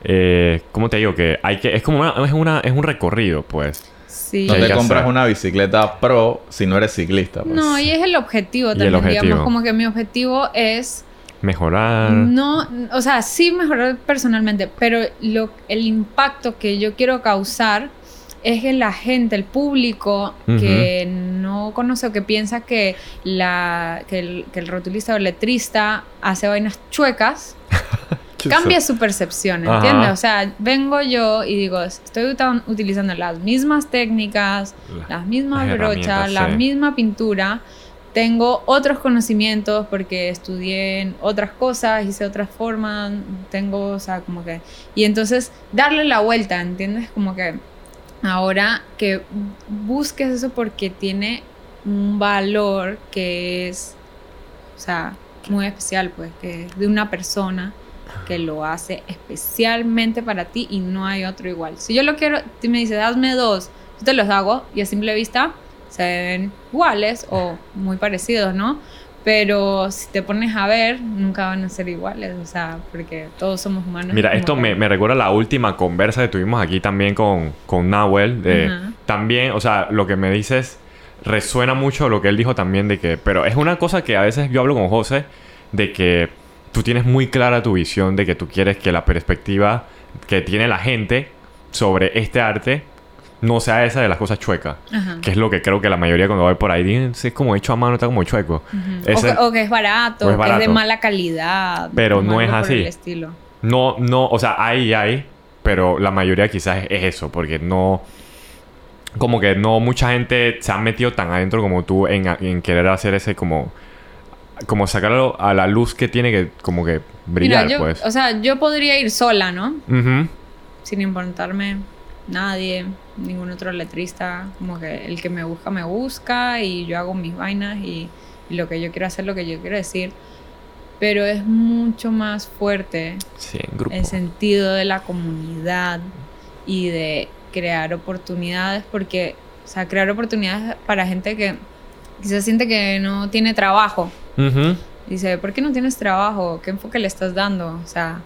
[SPEAKER 3] Eh, ¿Cómo te digo? Que hay que... Es como una, es, una, es un recorrido, pues.
[SPEAKER 2] Sí.
[SPEAKER 1] No te compras
[SPEAKER 3] hacer.
[SPEAKER 1] una bicicleta pro si no eres ciclista. pues.
[SPEAKER 2] No, y es el objetivo
[SPEAKER 3] el
[SPEAKER 2] también,
[SPEAKER 3] objetivo.
[SPEAKER 2] digamos, como que mi objetivo es
[SPEAKER 3] Mejorar.
[SPEAKER 2] no, o sea, sí mejorar personalmente, pero lo, el impacto que yo quiero causar es que la gente, el público que no conoce o que piensa que, la, que, el, que el rotulista o el letrista hace vainas chuecas, cambia su percepción,
[SPEAKER 3] Ajá.
[SPEAKER 2] ¿entiendes? O sea, vengo yo y digo, estoy utilizando las mismas técnicas,
[SPEAKER 3] La-
[SPEAKER 2] las mismas
[SPEAKER 3] las
[SPEAKER 2] brochas, la
[SPEAKER 3] sí.
[SPEAKER 2] misma pintura. Tengo otros conocimientos porque estudié en otras cosas, hice otras formas, tengo, o sea, como que... Y entonces darle la vuelta, ¿entiendes? Como que ahora que busques eso porque tiene un valor que es, o sea, muy especial, pues, que es de una persona que lo hace especialmente para ti y no hay otro igual. Si yo lo quiero, si me dices, hazme dos, yo te los hago y a simple vista se ven iguales o muy parecidos, ¿no? Pero si te pones a ver, nunca van a ser iguales, o sea, porque todos somos humanos.
[SPEAKER 3] Mira, esto me, me recuerda a la última conversa que tuvimos aquí también con, con Nahuel. De,
[SPEAKER 2] Ajá.
[SPEAKER 3] También, o sea, lo que me dices resuena mucho lo que él dijo también de que... Pero es una cosa que a veces yo hablo con José de que tú tienes muy clara tu visión de que tú quieres que la perspectiva que tiene la gente sobre este arte no sea esa de las cosas chuecas.
[SPEAKER 2] Ajá.
[SPEAKER 3] Que es lo que creo que la mayoría cuando va por ahí dicen, "Sí, es como hecho a mano, está como chueco. Ese-
[SPEAKER 2] o, que, o que es barato,
[SPEAKER 3] o es
[SPEAKER 2] que es de mala calidad.
[SPEAKER 3] Pero no es así.
[SPEAKER 2] el estilo.
[SPEAKER 3] No, no, o sea, hay hay, pero la mayoría quizás es, es eso, porque no. Como que no mucha gente se ha metido tan adentro como tú en, en querer hacer ese como. Como sacarlo a la luz que tiene que como que brillar,
[SPEAKER 2] Mira, yo,
[SPEAKER 3] pues.
[SPEAKER 2] o sea, yo podría ir sola, ¿no? Sin importarme nadie, ningún otro letrista. Como que el que me busca, me busca y yo hago mis vainas y, y lo que yo quiero hacer, lo que yo quiero decir. Pero es mucho más fuerte
[SPEAKER 3] Sí, en grupo.
[SPEAKER 2] el sentido de la comunidad y de crear oportunidades, porque, o sea, crear oportunidades para gente que quizás siente que no tiene trabajo. Dice, ¿por qué no tienes trabajo? ¿Qué enfoque le estás dando? O sea,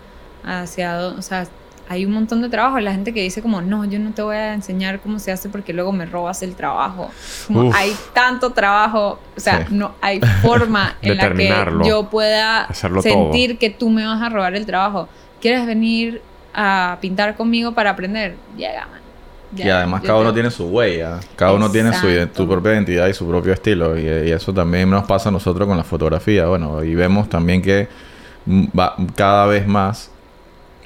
[SPEAKER 2] hacia o sea, hay un montón de trabajo. La gente que dice como, no, yo no te voy a enseñar cómo se hace porque luego me robas el trabajo. Como hay tanto trabajo, o sea,
[SPEAKER 1] Sí.
[SPEAKER 2] no hay forma en la que yo pueda
[SPEAKER 3] Hacerlo
[SPEAKER 2] sentir que tú me vas a robar el trabajo. ¿Quieres venir a pintar conmigo para aprender? Llega,
[SPEAKER 1] Y además cada uno tiene su huella, cada uno tiene su, su propia identidad y su propio estilo. Y, y eso también nos pasa a nosotros con la fotografía. Bueno, y vemos también que va cada vez más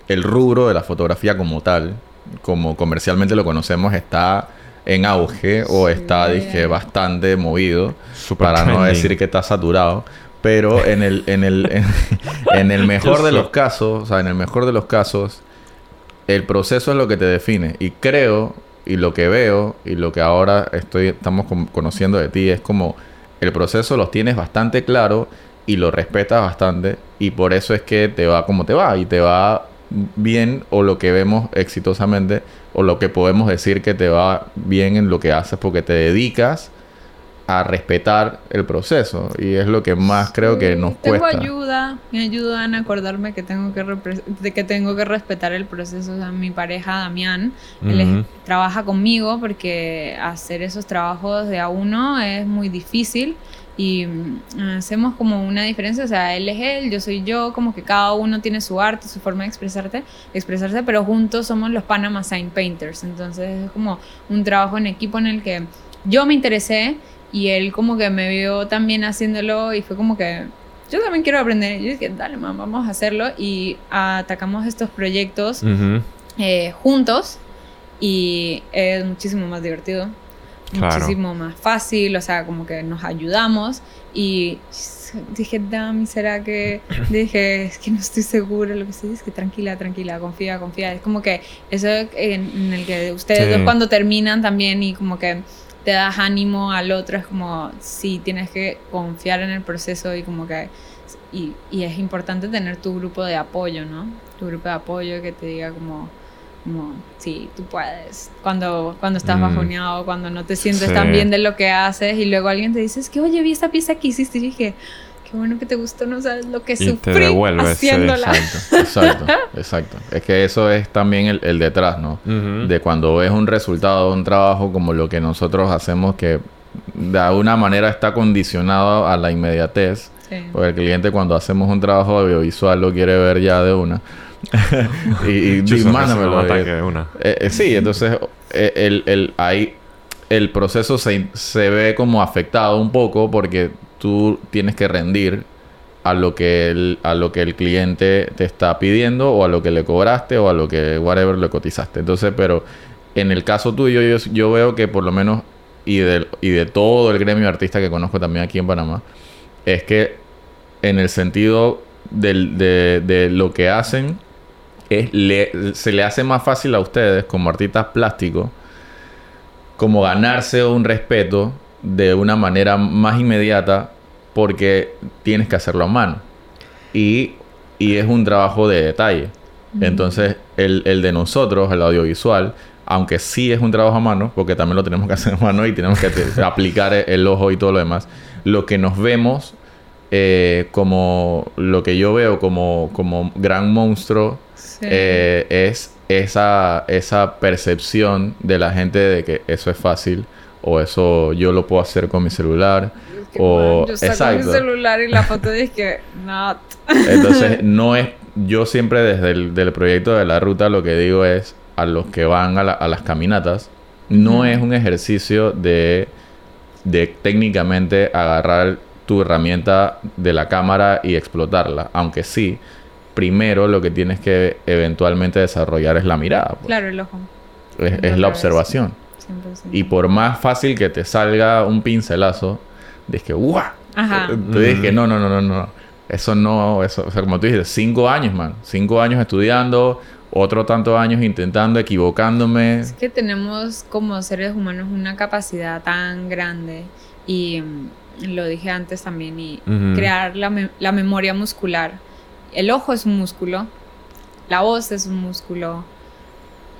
[SPEAKER 1] el rubro de la fotografía como tal, como comercialmente lo conocemos, está en auge o
[SPEAKER 2] Sí.
[SPEAKER 1] está, dije, bastante movido.
[SPEAKER 3] Super
[SPEAKER 1] para no decir que está saturado. Pero en el, en el, en, en el mejor de los casos, o sea, en el mejor de los casos, el proceso es lo que te define. Y creo, y lo que veo, y lo que ahora estoy, estamos con- conociendo de ti, es como el proceso lo tienes bastante claro y lo respetas bastante. Y por eso es que te va como te va. Y te va bien, o lo que vemos exitosamente, o lo que podemos decir que te va bien en lo que haces, porque te dedicas a respetar el proceso. Y es lo que más creo que nos
[SPEAKER 2] tengo
[SPEAKER 1] cuesta.
[SPEAKER 2] ayuda, me ayudan a acordarme que tengo que, de que tengo que respetar el proceso. O sea, mi pareja Damián, él es- trabaja conmigo porque hacer esos trabajos de a uno es muy difícil y mm, hacemos como una diferencia. O sea, él es él, yo soy yo, como que cada uno tiene su arte, su forma de expresarte, expresarse, pero juntos somos los Panama Sign Painters. Entonces es como un trabajo en equipo en el que yo me interesé y él como que me vio también haciéndolo y fue como que yo también quiero aprender. Y yo dije, dale, man, vamos a hacerlo. Y atacamos estos proyectos
[SPEAKER 3] Ujú.
[SPEAKER 2] eh, juntos y es muchísimo más divertido,
[SPEAKER 3] Claro.
[SPEAKER 2] muchísimo más fácil, o sea, como que nos ayudamos y dije, Dami, ¿será que? Dije, es que no estoy segura, lo que sí, es que tranquila, tranquila, confía, confía. Es como que eso en, en el que ustedes
[SPEAKER 3] Sí.
[SPEAKER 2] dos cuando terminan también y como que te das ánimo al otro, es como, sí, tienes que confiar en el proceso y como que... Y, y es importante tener tu grupo de apoyo, ¿no? Tu grupo de apoyo que te diga como, como sí, tú puedes. Cuando, cuando estás
[SPEAKER 3] Mm.
[SPEAKER 2] bajoneado, cuando no te sientes
[SPEAKER 3] Sí.
[SPEAKER 2] tan bien de lo que haces y luego alguien te dice, es que, oye, vi esta pieza que hiciste y dije, qué bueno que te gustó, no sabes lo que
[SPEAKER 3] te
[SPEAKER 2] sufrí
[SPEAKER 3] devuelves, sí,
[SPEAKER 2] haciéndola.
[SPEAKER 1] Exacto, exacto, exacto. Es que eso es también el, el detrás, ¿no? De cuando ves un resultado de un trabajo como lo que nosotros hacemos, que de alguna manera está condicionado a la inmediatez.
[SPEAKER 2] Sí.
[SPEAKER 1] Porque el cliente cuando hacemos un trabajo audiovisual lo quiere ver ya de una. y, y,
[SPEAKER 3] Chuzo,
[SPEAKER 1] y mándamelo. Eh,
[SPEAKER 3] de una.
[SPEAKER 1] eh, eh, sí, entonces eh, el, el, ahí el proceso se, se ve como afectado un poco porque tú tienes que rendir a lo que el, a lo que el cliente te está pidiendo o a lo que le cobraste o a lo que whatever le cotizaste. Entonces, pero en el caso tuyo yo, yo veo que por lo menos y de, y de todo el gremio de artistas que conozco también aquí en Panamá es que en el sentido de, de lo que hacen es se le hace más fácil a ustedes como artistas plásticos como ganarse un respeto de una manera más inmediata porque tienes que hacerlo a mano. Y, y es un trabajo de detalle. Entonces el, el de nosotros el audiovisual aunque sí es un trabajo a mano porque también lo tenemos que hacer a mano y tenemos que aplicar el, el ojo y todo lo demás lo que nos vemos eh, como lo que yo veo como, como gran monstruo
[SPEAKER 2] Sí.
[SPEAKER 1] eh, es esa, esa percepción de la gente de que eso es fácil o eso yo lo puedo hacer con mi celular
[SPEAKER 2] Que,
[SPEAKER 1] o
[SPEAKER 2] man, yo saco mi celular y la foto dije, not.
[SPEAKER 1] entonces no es yo siempre desde el del proyecto de la ruta lo que digo es a los que van a, la- a las caminatas no es un ejercicio de de técnicamente agarrar tu herramienta de la cámara y explotarla aunque sí primero lo que tienes que eventualmente desarrollar es la mirada pues.
[SPEAKER 2] Claro, el ojo.
[SPEAKER 1] es, la observación
[SPEAKER 2] 100%.
[SPEAKER 1] y por más fácil que te salga un pincelazo de que ¡guau!
[SPEAKER 2] Ajá.
[SPEAKER 1] Te dije, no, no, no, no, no. Eso no, eso, o sea, como tú dijiste, cinco años, man. Cinco años estudiando, otro tantos años intentando, equivocándome.
[SPEAKER 2] Es que tenemos como seres humanos una capacidad tan grande y mm, lo dije antes también y
[SPEAKER 3] Ujú.
[SPEAKER 2] crear la, me- la memoria muscular. El ojo es un músculo, la voz es un músculo,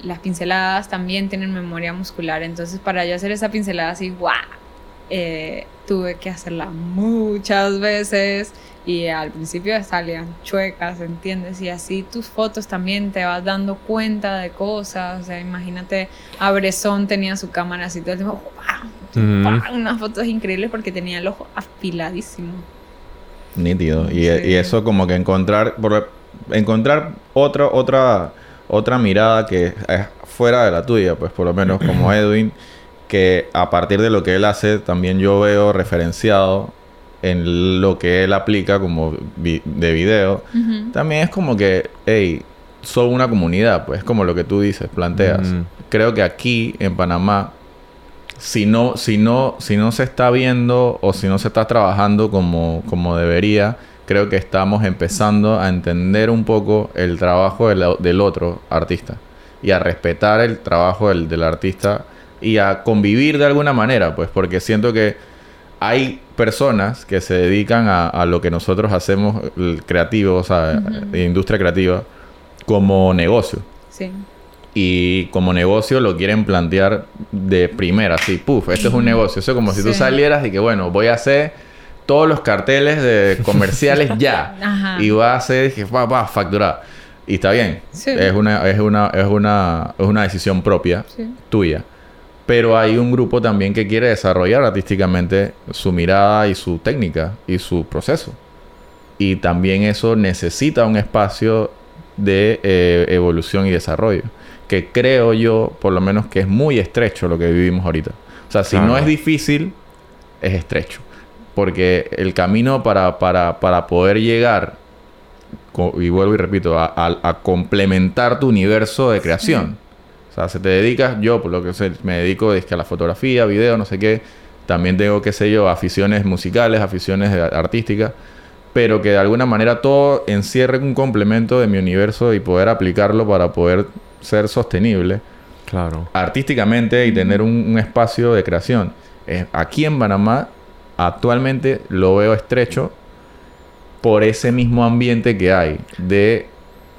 [SPEAKER 2] las pinceladas también tienen memoria muscular. Entonces para yo hacer esa pincelada así, ¡guau! eh, tuve que hacerla muchas veces y al principio salían chuecas, ¿entiendes? Y así tus fotos también te vas dando cuenta de cosas. O sea, imagínate, Abresón tenía su cámara así todo el tiempo. ¡pam! Unas fotos increíbles porque tenía el ojo afiladísimo.
[SPEAKER 1] Nítido. Y,
[SPEAKER 2] Sí.
[SPEAKER 1] y eso como que encontrar, por- encontrar otra, otra, otra mirada que es fuera de la tuya, pues por lo menos como Edwin, que a partir de lo que él hace, también yo veo referenciado en lo que él aplica como vi- de video. También es como que, hey, son una comunidad, pues, como lo que tú dices, planteas.
[SPEAKER 3] Mm.
[SPEAKER 1] Creo que aquí en Panamá, si no, si no, si no se está viendo o si no se está trabajando como, como debería, creo que estamos empezando a entender un poco el trabajo del, del otro artista y a respetar el trabajo del, del artista y a convivir de alguna manera, pues, porque siento que hay personas que se dedican a, a lo que nosotros hacemos, el creativo, o sea, de industria creativa, como negocio.
[SPEAKER 2] Sí.
[SPEAKER 1] Y como negocio lo quieren plantear de primera, así, puf, esto es un negocio. Eso es como si tú salieras y que, bueno, voy a hacer todos los carteles de comerciales ya.
[SPEAKER 2] Ajá.
[SPEAKER 1] Y va a hacer, que va, va a facturar. Y está bien.
[SPEAKER 2] Sí.
[SPEAKER 1] Es una, es una, es una, es una decisión propia
[SPEAKER 2] Sí.
[SPEAKER 1] tuya. Pero hay un grupo también que quiere desarrollar artísticamente su mirada y su técnica y su proceso. Y también eso necesita un espacio de eh, evolución y desarrollo. Que creo yo, por lo menos, que es muy estrecho lo que vivimos ahorita. O sea, si no es difícil, es estrecho. Porque el camino para, para, para poder llegar, y vuelvo y repito, a, a- a complementar tu universo de creación. O sea, se te dedicas, yo por lo que sé, me dedico es que a la fotografía, video, no sé qué. También tengo, qué sé yo, aficiones musicales, aficiones artísticas. Pero que de alguna manera todo encierre un complemento de mi universo y poder aplicarlo para poder ser sostenible
[SPEAKER 3] Claro.
[SPEAKER 1] artísticamente y tener un, un espacio de creación. Eh, aquí en Panamá actualmente lo veo estrecho por ese mismo ambiente que hay de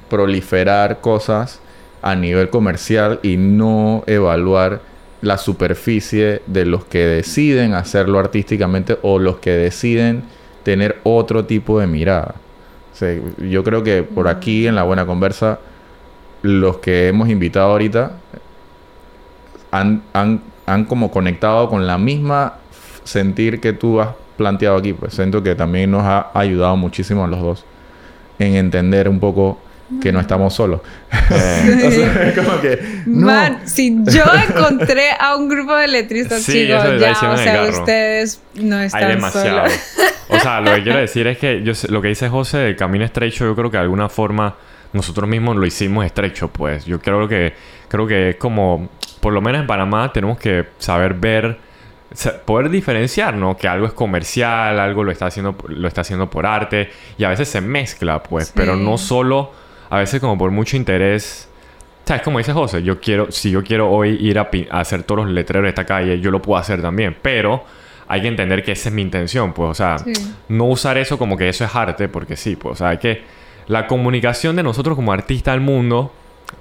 [SPEAKER 1] proliferar cosas a nivel comercial y no evaluar la superficie de los que deciden hacerlo artísticamente o los que deciden tener otro tipo de mirada. O sea, yo creo que por aquí en la buena conversa, los que hemos invitado ahorita han, han, han como conectado con la misma sentir que tú has planteado aquí. Pues siento que también nos ha ayudado muchísimo a los dos en entender un poco que no estamos solos.
[SPEAKER 3] Eh,
[SPEAKER 1] O sea, es como que no.
[SPEAKER 2] Man, si yo encontré a un grupo de letristas,
[SPEAKER 3] Sí,
[SPEAKER 2] chicos, ya, o sea,
[SPEAKER 3] carro.
[SPEAKER 2] ustedes no
[SPEAKER 3] Hay
[SPEAKER 2] están
[SPEAKER 3] demasiado.
[SPEAKER 2] solos.
[SPEAKER 3] O sea, lo que quiero decir es que yo sé- lo que dice José del camino estrecho, yo creo que de alguna forma nosotros mismos lo hicimos estrecho, pues. Yo creo que creo que es como, por lo menos en Panamá tenemos que saber ver, poder diferenciar, ¿no? Que algo es comercial, algo lo está haciendo, lo está haciendo por arte y a veces se mezcla, pues.
[SPEAKER 2] Sí.
[SPEAKER 3] Pero no solo, a veces como por mucho interés. O sea, es como dice José, yo quiero, si yo quiero hoy ir a, hacer todos los letreros de esta calle, yo lo puedo hacer también, pero hay que entender que esa es mi intención, pues, o sea,
[SPEAKER 2] Sí.
[SPEAKER 3] no usar eso como que eso es arte, porque sí, pues, o sea, hay que... La comunicación de nosotros como artistas al mundo,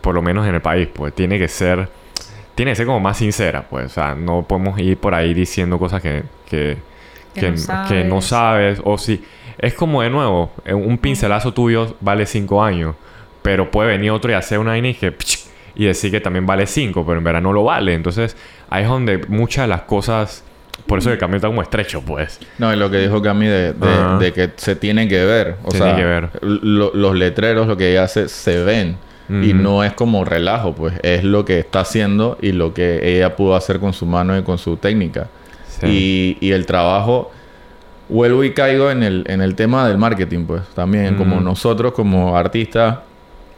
[SPEAKER 3] por lo menos en el país, pues, tiene que ser... Tiene que ser como más sincera, pues, o sea, no podemos ir por ahí diciendo cosas que... Que,
[SPEAKER 2] Que
[SPEAKER 3] que,
[SPEAKER 2] no
[SPEAKER 3] que no sabes, o si... Es como de nuevo, eh, un pincelazo tuyo vale cinco años, pero puede venir otro y hacer una vaina y que... pch, y decir que también vale 5, pero en verdad no lo vale. Entonces, ahí es donde muchas de las cosas... Por eso el camino está como estrecho, pues.
[SPEAKER 1] No, y lo que dijo Cami de, de, de que se tiene que ver. O
[SPEAKER 3] Tiene
[SPEAKER 1] sea,
[SPEAKER 3] que ver.
[SPEAKER 1] lo- los letreros, lo que ella hace, se ven. Y no es como relajo, pues. Es lo que está haciendo y lo que ella pudo hacer con su mano y con su técnica.
[SPEAKER 3] Sí.
[SPEAKER 1] Y, y el trabajo... Vuelvo y caigo en el, en el tema del marketing, pues. También, como nosotros, como artistas,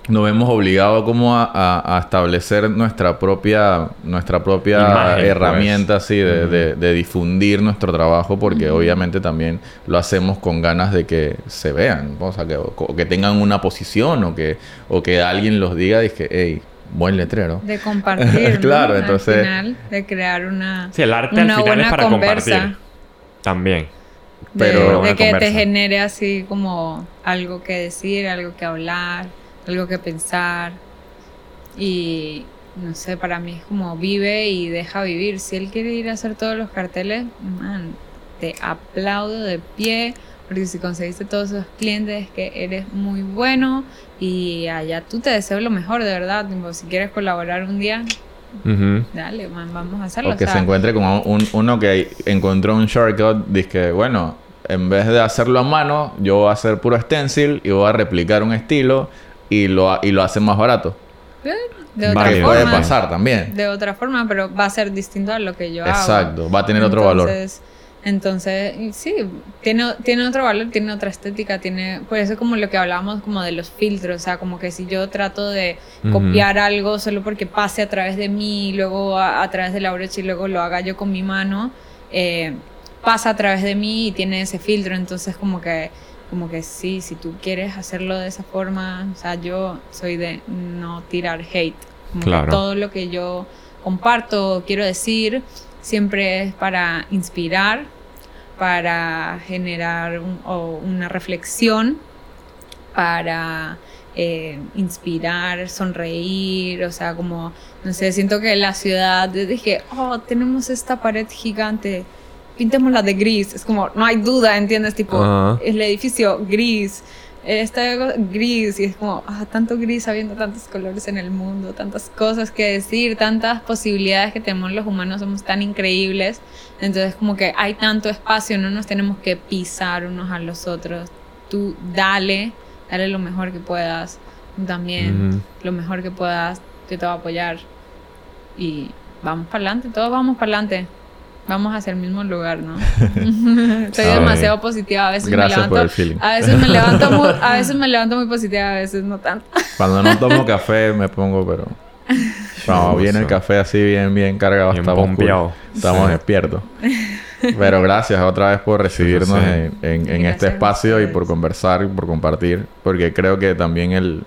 [SPEAKER 1] nos vemos obligados como a, a- a establecer nuestra propia... Nuestra propia
[SPEAKER 3] Imagen, pues.
[SPEAKER 1] herramienta, así, de,
[SPEAKER 3] Ujú.
[SPEAKER 1] de- de difundir nuestro trabajo porque obviamente también lo hacemos con ganas de que se vean, o sea, que, o que tengan una posición o que, o que alguien los diga y que, hey, buen letrero.
[SPEAKER 2] De compartir, ¿no?
[SPEAKER 1] Claro,
[SPEAKER 2] Al
[SPEAKER 1] entonces-
[SPEAKER 2] final, de crear una,
[SPEAKER 3] Sí, el arte al
[SPEAKER 2] una
[SPEAKER 3] final es
[SPEAKER 2] buena
[SPEAKER 3] para
[SPEAKER 2] conversa.
[SPEAKER 3] compartir. También.
[SPEAKER 2] De,
[SPEAKER 1] Pero-
[SPEAKER 2] de que te genere así como algo que decir, algo que hablar, algo que pensar. Y no sé, para mí es como vive y deja vivir. Si él quiere ir a hacer todos los carteles, man, te aplaudo de pie. Porque si conseguiste todos esos clientes es que eres muy bueno y allá tú te deseo lo mejor, de verdad. Tipo, si quieres colaborar un día, dale, man, vamos a hacerlo.
[SPEAKER 1] O que
[SPEAKER 2] o sea,
[SPEAKER 1] se encuentre con un, uno que encontró un shortcut, dice que, bueno, en vez de hacerlo a mano, yo voy a hacer puro stencil y voy a replicar un estilo y lo, y lo hace más barato.
[SPEAKER 2] de otra.
[SPEAKER 1] Que puede
[SPEAKER 2] forma.
[SPEAKER 1] pasar también.
[SPEAKER 2] de otra forma, pero va a ser distinto a lo que yo hago.
[SPEAKER 1] Exacto, va a tener otro valor.
[SPEAKER 2] Entonces, sí, tiene, tiene otro valor, tiene otra estética, tiene, por eso como lo que hablábamos como de los filtros, o sea, como que si yo trato de copiar algo solo porque pase a través de mí, y luego a, a través de la brocha y luego lo haga yo con mi mano, eh, pasa a través de mí y tiene ese filtro, entonces como que como que sí, si tú quieres hacerlo de esa forma, o sea, yo soy de no tirar hate. Como que
[SPEAKER 3] Claro.
[SPEAKER 2] todo lo que yo comparto, quiero decir, siempre es para inspirar, para generar un- o una reflexión, para eh, inspirar, sonreír, o sea, como, no sé, siento que la ciudad, dije, oh, tenemos esta pared gigante, pintémosla de gris, es como, no hay duda, ¿entiendes? Tipo,
[SPEAKER 3] Ajá.
[SPEAKER 2] el edificio gris, está gris y es como, ah, tanto gris habiendo tantos colores en el mundo, tantas cosas que decir, tantas posibilidades que tenemos los humanos, somos tan increíbles, entonces como que hay tanto espacio, no nos tenemos que pisar unos a los otros, tú dale, dale lo mejor que puedas, también, lo mejor que puedas, yo te voy a apoyar y vamos para adelante, todos vamos para adelante. Vamos hacia el mismo lugar, ¿no? Estoy
[SPEAKER 3] Ay.
[SPEAKER 2] demasiado positiva. A veces
[SPEAKER 1] Gracias
[SPEAKER 2] me
[SPEAKER 1] por
[SPEAKER 2] levanto. A veces me levanto muy, a veces me levanto muy positiva, a veces no tanto.
[SPEAKER 1] Cuando no tomo café me pongo, pero... Cuando viene el café así bien, bien cargado,
[SPEAKER 3] Bien
[SPEAKER 1] estamos, cool. estamos
[SPEAKER 3] Sí.
[SPEAKER 1] despiertos. Pero gracias otra vez por recibirnos
[SPEAKER 3] sí.
[SPEAKER 1] en, en- este espacio y por conversar y por compartir. Porque creo que también el,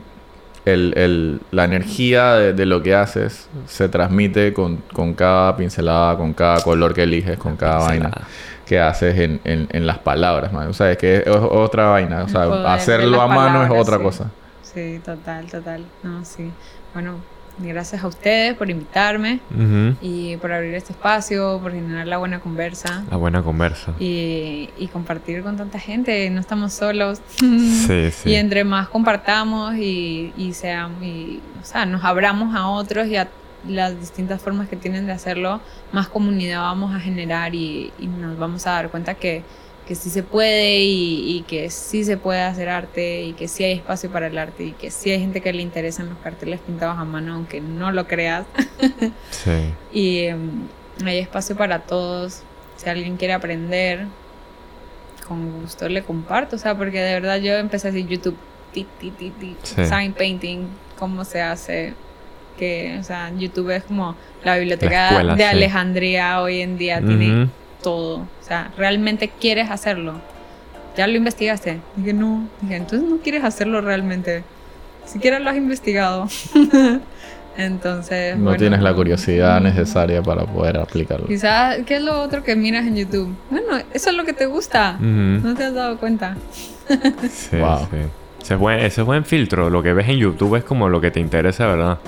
[SPEAKER 1] el- el- la energía de, de lo que haces se transmite con, con cada pincelada, con cada color que eliges, con cada vaina que haces en, en- en las palabras, man. O sea, es que es, es otra vaina. O sea, hacerlo a mano es otra
[SPEAKER 2] sí.
[SPEAKER 1] cosa.
[SPEAKER 2] Sí, total, total. No, sí. Bueno, gracias a ustedes por invitarme y por abrir este espacio, por generar la buena conversa
[SPEAKER 3] La buena conversa.
[SPEAKER 2] y, y compartir con tanta gente. No estamos solos.
[SPEAKER 3] Sí, sí.
[SPEAKER 2] Y entre más compartamos y, y, seamos, y, o sea, nos abramos a otros y a las distintas formas que tienen de hacerlo, más comunidad vamos a generar y, y nos vamos a dar cuenta que, que sí se puede y, y que sí se puede hacer arte y que sí hay espacio para el arte y que sí hay gente que le interesan los carteles pintados a mano, aunque no lo creas.
[SPEAKER 3] Sí.
[SPEAKER 2] Y em, hay espacio para todos. Si alguien quiere aprender, con gusto le comparto. O sea, porque de verdad yo empecé así YouTube, ti, ti, ti, ti,
[SPEAKER 3] Sí.
[SPEAKER 2] sign painting, cómo se hace. Que, o sea, YouTube es como la biblioteca
[SPEAKER 3] La escuela,
[SPEAKER 2] de
[SPEAKER 3] sí.
[SPEAKER 2] Alejandría hoy en día, tiene. Todo. O sea, realmente quieres hacerlo. ¿Ya lo investigaste? Dije, no. Dije, entonces no quieres hacerlo realmente. Siquiera lo has investigado. entonces.
[SPEAKER 1] No
[SPEAKER 2] bueno.
[SPEAKER 1] tienes la curiosidad necesaria para poder aplicarlo.
[SPEAKER 2] Quizás, ¿qué es lo otro que miras en YouTube? Bueno, eso es lo que te gusta. No te has dado cuenta.
[SPEAKER 3] Sí,
[SPEAKER 1] Wow.
[SPEAKER 3] sí. Ese es, buen, ese es buen filtro. Lo que ves en YouTube es como lo que te interesa, ¿verdad?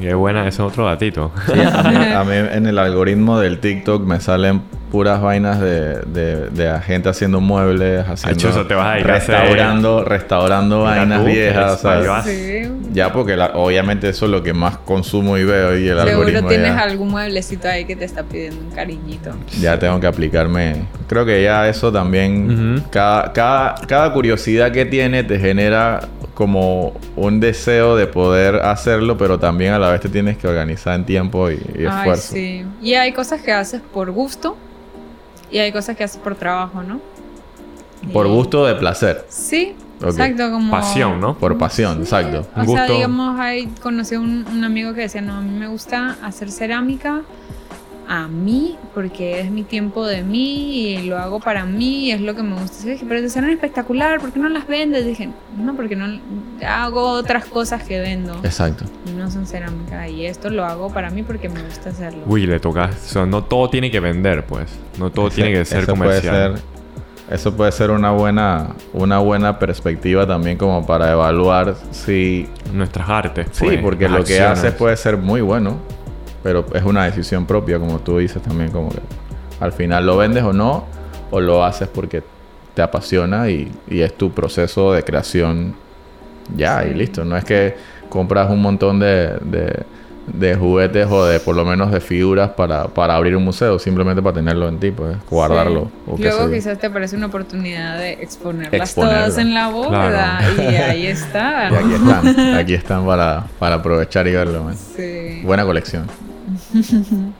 [SPEAKER 3] Qué buena, ese es otro datito.
[SPEAKER 1] Sí, a, mí, a mí en el algoritmo del TikTok me salen puras vainas de, de, de gente haciendo muebles, haciendo
[SPEAKER 3] chuzo, te vas a dedicar a hacer-
[SPEAKER 1] restaurando, restaurando vainas
[SPEAKER 3] tú,
[SPEAKER 1] viejas.
[SPEAKER 3] eres
[SPEAKER 1] o sea,
[SPEAKER 3] mayor.
[SPEAKER 2] Sí.
[SPEAKER 1] ya porque la- obviamente eso es lo que más consumo y veo y el
[SPEAKER 2] Seguro
[SPEAKER 1] algoritmo
[SPEAKER 2] tienes
[SPEAKER 1] ya,
[SPEAKER 2] algún mueblecito ahí que te está pidiendo un cariñito.
[SPEAKER 1] ya tengo que aplicarme. Creo que ya eso también, cada, cada, cada curiosidad que tiene te genera como un deseo de poder hacerlo, pero también a la vez te tienes que organizar en tiempo y, y
[SPEAKER 2] Ay,
[SPEAKER 1] esfuerzo.
[SPEAKER 2] sí. Y hay cosas que haces por gusto y hay cosas que haces por trabajo, ¿no?
[SPEAKER 1] Por
[SPEAKER 2] Y-
[SPEAKER 1] gusto de placer,
[SPEAKER 2] Sí, exacto. Como...
[SPEAKER 3] Pasión, ¿no?
[SPEAKER 1] por pasión, exacto.
[SPEAKER 2] O
[SPEAKER 3] Un
[SPEAKER 2] sea,
[SPEAKER 3] gusto.
[SPEAKER 2] digamos, ahí conocí a un, un amigo que decía, no, a mí me gusta hacer cerámica a mí, porque es mi tiempo de mí y lo hago para mí y es lo que me gusta. Y dije, pero te serán espectacular, ¿por qué no las vendes? Dije, no, porque no hago otras cosas que vendo
[SPEAKER 1] Exacto.
[SPEAKER 2] y no son cerámica y esto lo hago para mí porque me gusta hacerlo.
[SPEAKER 3] Uy, le toca. o sea, no todo tiene que vender, pues. No todo
[SPEAKER 1] Ese-
[SPEAKER 3] tiene que ser
[SPEAKER 1] eso
[SPEAKER 3] comercial.
[SPEAKER 1] Puede ser, eso puede ser una buena, una buena perspectiva también como para evaluar si...
[SPEAKER 3] Nuestras artes.
[SPEAKER 1] Sí,
[SPEAKER 3] pues,
[SPEAKER 1] porque lo que haces puede ser muy bueno, pero es una decisión propia, como tú dices también, como que al final lo vendes o no, o lo haces porque te apasiona y, y es tu proceso de creación ya y listo. No es que compras un montón de, de, de juguetes o de por lo menos de figuras para, para abrir un museo, simplemente para tenerlo en ti, pues guardarlo.
[SPEAKER 2] Sí.
[SPEAKER 1] O
[SPEAKER 2] Luego quizás te parece una oportunidad de exponerlas
[SPEAKER 1] Exponerlo.
[SPEAKER 2] todas en la bóveda
[SPEAKER 3] Claro.
[SPEAKER 2] y ahí está.
[SPEAKER 1] Y aquí están, aquí están para, para aprovechar y verlo. man.
[SPEAKER 2] Sí.
[SPEAKER 1] Buena colección. 哼哼哼